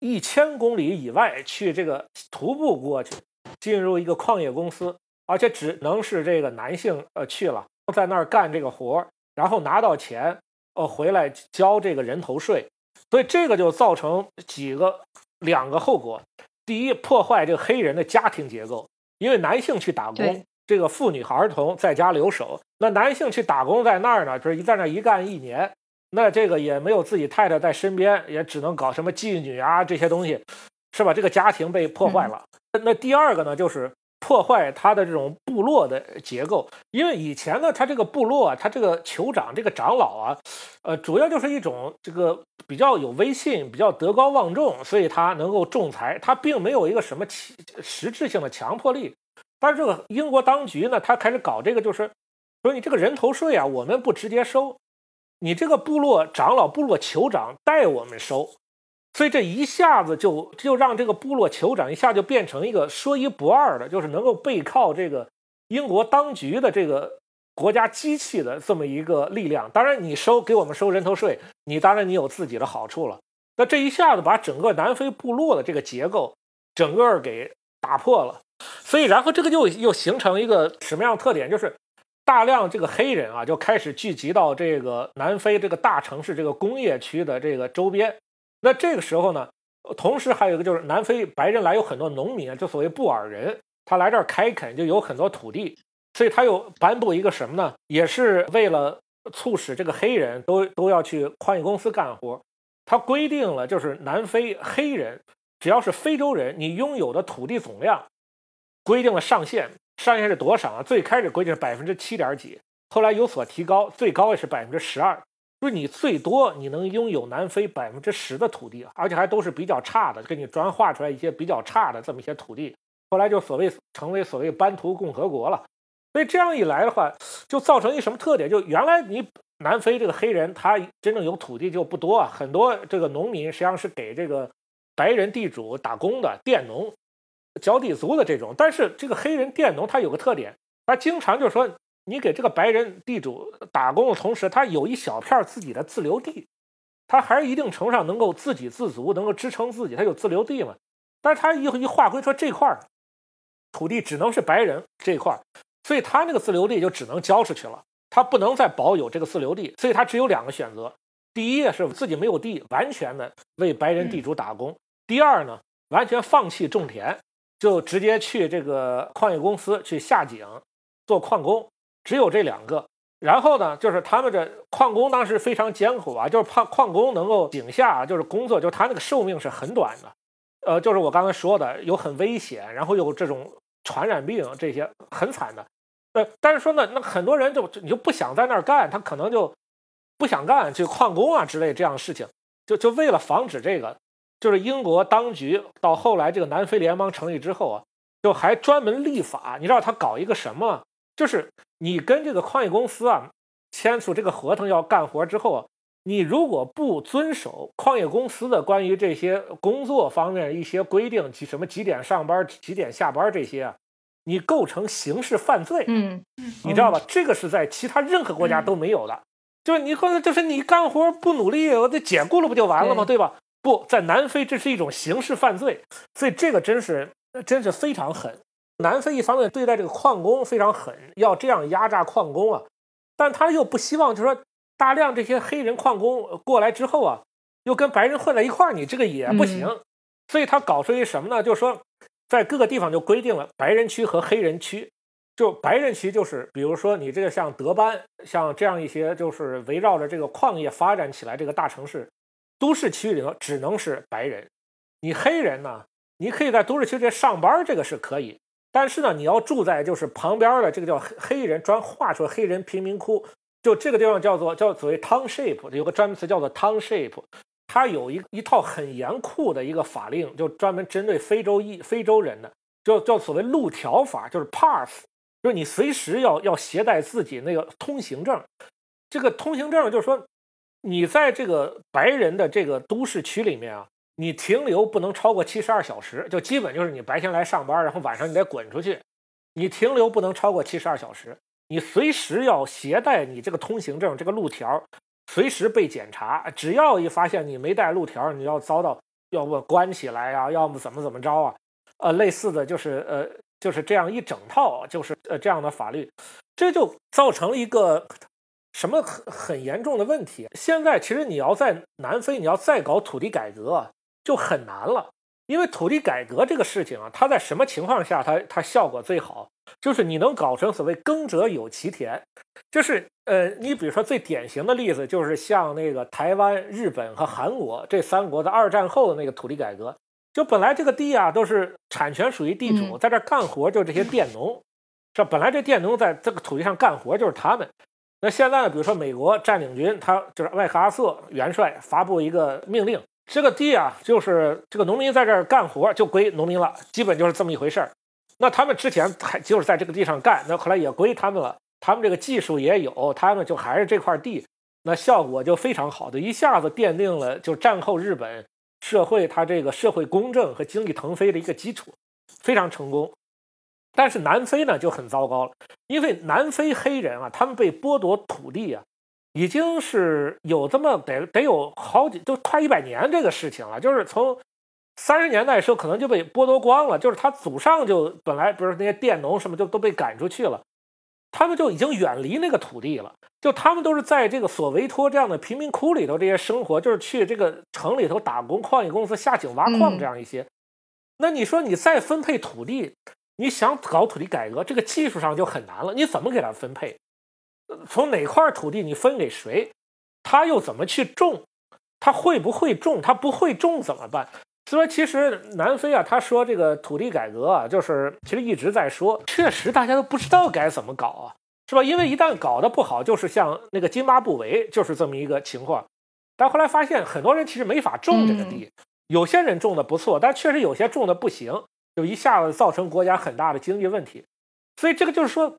一千公里以外去这个徒步过去，进入一个矿业公司，而且只能是这个男性呃去了，在那儿干这个活然后拿到钱。呃，回来交这个人头税，所以这个就造成几个两个后果。第一，破坏这个黑人的家庭结构，因为男性去打工，这个妇女和儿童在家留守。那男性去打工在那儿呢，就是一在那一干一年，那这个也没有自己太太在身边，也只能搞什么妓女啊这些东西，是吧？这个家庭被破坏了。那第二个呢，就是。破坏他的这种部落的结构，因为以前呢，他这个部落啊，他这个酋长、这个长老啊，呃，主要就是一种这个比较有威信、比较德高望重，所以他能够仲裁，他并没有一个什么实实质性的强迫力。但是这个英国当局呢，他开始搞这个，就是说你这个人头税啊，我们不直接收，你这个部落长老、部落酋长代我们收。所以这一下子就就让这个部落酋长一下就变成一个说一不二的，就是能够背靠这个英国当局的这个国家机器的这么一个力量。当然，你收给我们收人头税，你当然你有自己的好处了。那这一下子把整个南非部落的这个结构整个给打破了。所以，然后这个就又形成一个什么样的特点？就是大量这个黑人啊就开始聚集到这个南非这个大城市这个工业区的这个周边。那这个时候呢，同时还有一个就是南非白人来有很多农民啊，就所谓布尔人，他来这儿开垦就有很多土地，所以他又颁布一个什么呢？也是为了促使这个黑人都都要去矿业公司干活，他规定了就是南非黑人只要是非洲人，你拥有的土地总量规定了上限，上限是多少啊？最开始规定是百分之七点几，后来有所提高，最高也是百分之十二。就是你最多你能拥有南非百分之十的土地，而且还都是比较差的，给你专划出来一些比较差的这么一些土地。后来就所谓成为所谓班图共和国了。所以这样一来的话，就造成一什么特点？就原来你南非这个黑人他真正有土地就不多啊，很多这个农民实际上是给这个白人地主打工的佃农、脚底族的这种。但是这个黑人佃农他有个特点，他经常就说，你给这个白人地主打工的同时，他有一小片自己的自留地，他还是一定程度上能够自给自足，能够支撑自己，他有自留地嘛。但是他一一划归说这块土地只能是白人这块。所以他那个自留地就只能交出去了，他不能再保有这个自留地，所以他只有两个选择：第一是自己没有地，完全的为白人地主打工；第二呢，完全放弃种田，就直接去这个矿业公司去下井做矿工。只有这两个。然后呢，就是他们这矿工当时非常艰苦啊，就是怕矿工能够井下就是工作，就他那个寿命是很短的，呃，就是我刚才说的有很危险，然后有这种传染病这些很惨的。呃，但是说呢，那很多人就你就不想在那儿干，他可能就不想干，就矿工啊之类这样的事情，就就为了防止这个，就是英国当局到后来这个南非联邦成立之后啊，就还专门立法，你知道他搞一个什么？就是你跟这个矿业公司啊签署这个合同要干活之后啊，你如果不遵守矿业公司的关于这些工作方面一些规定，几什么几点上班、几点下班这些啊。你构成刑事犯罪，嗯，你知道吧？这个是在其他任何国家都没有的。就是你或者就是你干活不努力，我得解雇了不就完了吗？对吧？不在南非，这是一种刑事犯罪，所以这个真是真是非常狠。南非一方面对待这个矿工非常狠，要这样压榨矿工啊，但他又不希望，就是说大量这些黑人矿工过来之后啊，又跟白人混在一块儿，你这个也不行。所以他搞出一什么呢？就是说。在各个地方就规定了白人区和黑人区，就白人区就是比如说你这个像德班，像这样一些就是围绕着这个矿业发展起来这个大城市，都市区里头只能是白人。你黑人呢，你可以在都市区这上班，这个是可以，但是呢，你要住在就是旁边的这个叫黑黑人专划出黑人贫民窟，就这个地方叫做叫所谓 township，有个专门词叫做 township。它有一一套很严酷的一个法令，就专门针对非洲裔非洲人的，叫叫所谓路条法，就是 pass，就是你随时要要携带自己那个通行证。这个通行证就是说，你在这个白人的这个都市区里面啊，你停留不能超过七十二小时，就基本就是你白天来上班，然后晚上你得滚出去，你停留不能超过七十二小时，你随时要携带你这个通行证这个路条。随时被检查，只要一发现你没带路条，你要遭到要么关起来呀，要么怎么怎么着啊？呃，类似的就是呃，就是这样一整套，就是呃这样的法律，这就造成了一个什么很很严重的问题。现在其实你要在南非，你要再搞土地改革就很难了，因为土地改革这个事情啊，它在什么情况下它它效果最好？就是你能搞成所谓耕者有其田，就是。呃，你比如说最典型的例子就是像那个台湾、日本和韩国这三国的二战后的那个土地改革，就本来这个地啊都是产权属于地主，在这干活就这些佃农，这本来这佃农在这个土地上干活就是他们。那现在呢，比如说美国占领军，他就是麦克阿瑟元帅发布一个命令，这个地啊就是这个农民在这儿干活就归农民了，基本就是这么一回事儿。那他们之前还就是在这个地上干，那后来也归他们了。他们这个技术也有，他们就还是这块地，那效果就非常好的，一下子奠定了就战后日本社会它这个社会公正和经济腾飞的一个基础，非常成功。但是南非呢就很糟糕了，因为南非黑人啊，他们被剥夺土地啊，已经是有这么得得有好几，都快一百年这个事情了，就是从三十年代的时候可能就被剥夺光了，就是他祖上就本来不是那些佃农什么就都被赶出去了。他们就已经远离那个土地了，就他们都是在这个索维托这样的贫民窟里头这些生活，就是去这个城里头打工，矿业公司下井挖矿这样一些。那你说你再分配土地，你想搞土地改革，这个技术上就很难了。你怎么给他分配？从哪块土地你分给谁？他又怎么去种？他会不会种？他不会种怎么办？所以其实南非啊，他说这个土地改革啊，就是其实一直在说，确实大家都不知道该怎么搞啊。是吧？因为一旦搞得不好，就是像那个津巴布韦，就是这么一个情况。但后来发现，很多人其实没法种这个地，有些人种的不错，但确实有些种的不行，就一下子造成国家很大的经济问题。所以这个就是说，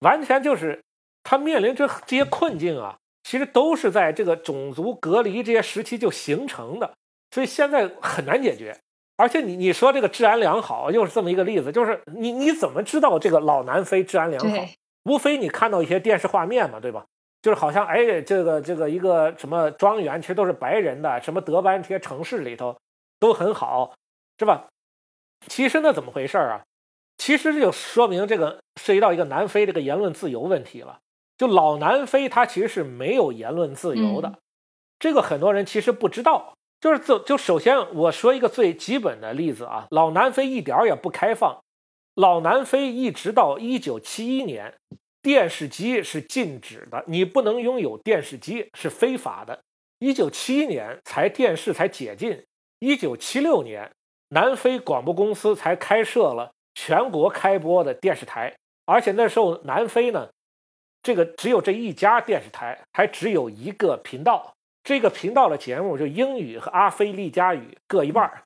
完全就是他面临这这些困境啊，其实都是在这个种族隔离这些时期就形成的，所以现在很难解决。而且你你说这个治安良好，又是这么一个例子，就是你你怎么知道这个老南非治安良好？无非你看到一些电视画面嘛，对吧？就是好像哎，这个这个一个什么庄园，其实都是白人的，什么德班这些城市里头都很好，是吧？其实那怎么回事啊？其实就说明这个涉及到一个南非这个言论自由问题了。就老南非它其实是没有言论自由的，这个很多人其实不知道。就是就就首先我说一个最基本的例子啊，老南非一点儿也不开放。老南非一直到一九七一年，电视机是禁止的，你不能拥有电视机是非法的。一九七一年才电视才解禁，一九七六年南非广播公司才开设了全国开播的电视台，而且那时候南非呢，这个只有这一家电视台，还只有一个频道。这个频道的节目就英语和阿非利加语各一半儿，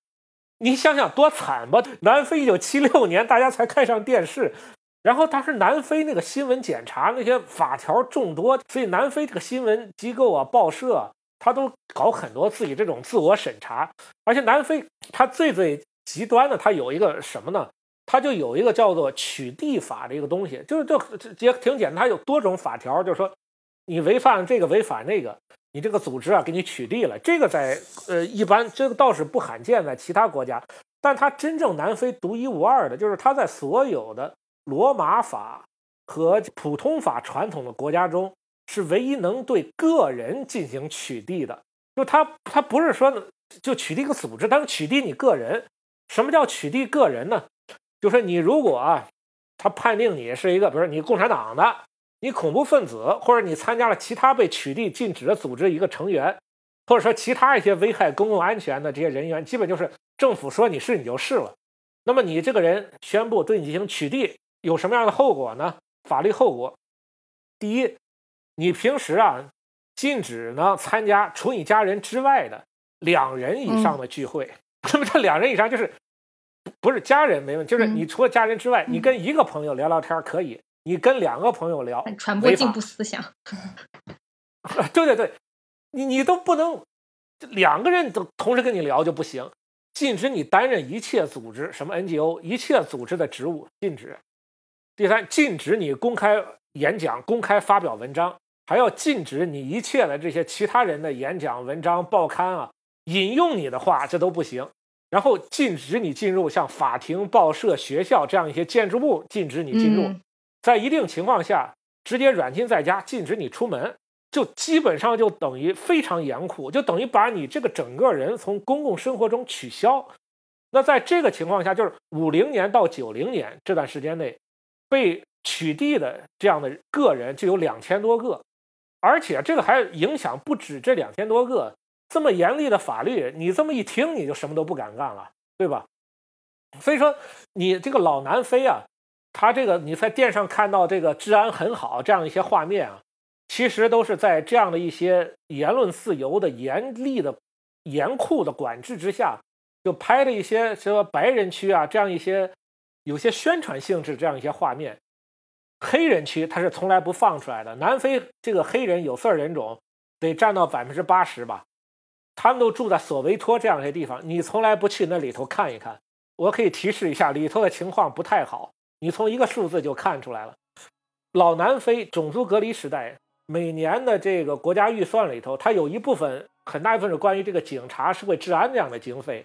你想想多惨吧！南非一九七六年大家才看上电视，然后当时南非那个新闻检查那些法条众多，所以南非这个新闻机构啊、报社，他都搞很多自己这种自我审查。而且南非它最最极端的，它有一个什么呢？它就有一个叫做取缔法的一个东西，就是就也挺简单，它有多种法条，就是说你违反这个违反那个。你这个组织啊，给你取缔了。这个在呃，一般这个倒是不罕见，在其他国家。但它真正南非独一无二的，就是它在所有的罗马法和普通法传统的国家中，是唯一能对个人进行取缔的。就它，它不是说就取缔一个组织，但是取缔你个人。什么叫取缔个人呢？就是你如果啊，他判定你是一个，比如说你共产党的。你恐怖分子，或者你参加了其他被取缔禁止的组织一个成员，或者说其他一些危害公共安全的这些人员，基本就是政府说你是你就是了。那么你这个人宣布对你进行取缔，有什么样的后果呢？法律后果，第一，你平时啊禁止呢参加除你家人之外的两人以上的聚会。那么这两人以上就是不是家人没问题，就是你除了家人之外，你跟一个朋友聊聊天可以。你跟两个朋友聊，传播进步思想。对对对，你你都不能两个人都同时跟你聊就不行。禁止你担任一切组织什么 NGO 一切组织的职务，禁止。第三，禁止你公开演讲、公开发表文章，还要禁止你一切的这些其他人的演讲、文章、报刊啊，引用你的话，这都不行。然后禁止你进入像法庭、报社、学校这样一些建筑物，禁止你进入。在一定情况下，直接软禁在家，禁止你出门，就基本上就等于非常严酷，就等于把你这个整个人从公共生活中取消。那在这个情况下，就是五零年到九零年这段时间内，被取缔的这样的个人就有两千多个，而且这个还影响不止这两千多个。这么严厉的法律，你这么一听，你就什么都不敢干了，对吧？所以说，你这个老南非啊。他这个你在电上看到这个治安很好这样一些画面啊，其实都是在这样的一些言论自由的严厉的、严酷的管制之下，就拍的一些说白人区啊这样一些有些宣传性质这样一些画面。黑人区他是从来不放出来的。南非这个黑人有色人种得占到百分之八十吧，他们都住在索维托这样的地方，你从来不去那里头看一看。我可以提示一下，里头的情况不太好。你从一个数字就看出来了，老南非种族隔离时代，每年的这个国家预算里头，它有一部分很大一部分是关于这个警察、社会治安这样的经费。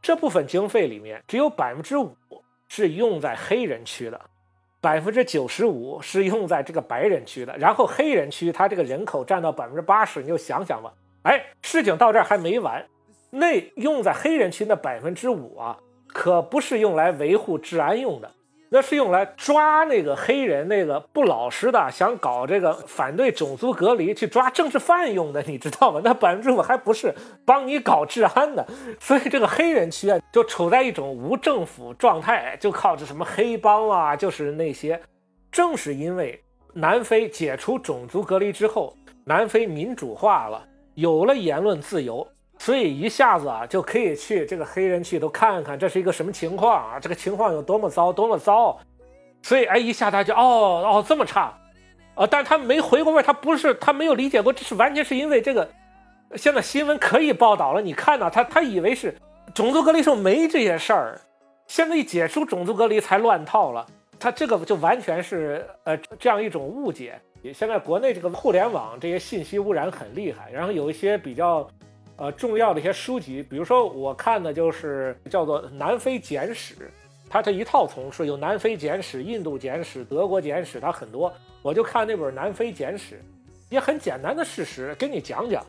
这部分经费里面，只有百分之五是用在黑人区的，百分之九十五是用在这个白人区的。然后黑人区它这个人口占到百分之八十，你就想想吧。哎，事情到这儿还没完，那用在黑人区的百分之五啊，可不是用来维护治安用的。那是用来抓那个黑人，那个不老实的，想搞这个反对种族隔离，去抓政治犯用的，你知道吗？那百分之五还不是帮你搞治安的，所以这个黑人区啊，就处在一种无政府状态，就靠着什么黑帮啊，就是那些。正是因为南非解除种族隔离之后，南非民主化了，有了言论自由，所以一下子啊就可以去这个黑人去都看看这是一个什么情况啊，这个情况有多么糟，多么糟。所以哎，一下他就哦哦这么差，呃，但他没回过味，他不是他没有理解过，这是完全是因为这个现在新闻可以报道了，你看到他他以为是种族隔离时候没这些事儿，现在一解除种族隔离才乱套了。他这个就完全是呃这样一种误解。也现在国内这个互联网这些信息污染很厉害，然后有一些比较呃重要的一些书籍，比如说我看的就是叫做《南非简史》，它这一套丛书有《南非简史》、《印度简史》、《德国简史》，它很多。我就看那本《南非简史》，也很简单的事实跟你讲讲，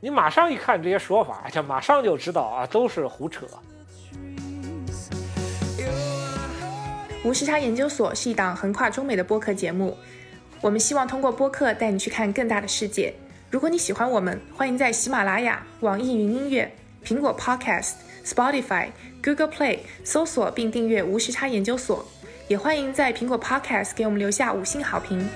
你马上一看这些说法，就马上就知道啊都是胡扯。无时差研究所是一档横跨中美的播客节目，我们希望通过播客带你去看更大的世界。如果你喜欢我们，欢迎在喜马拉雅、网易云音乐、苹果 Podcast、Spotify、Google Play 搜索并订阅无时差研究所，也欢迎在苹果 Podcast 给我们留下五星好评。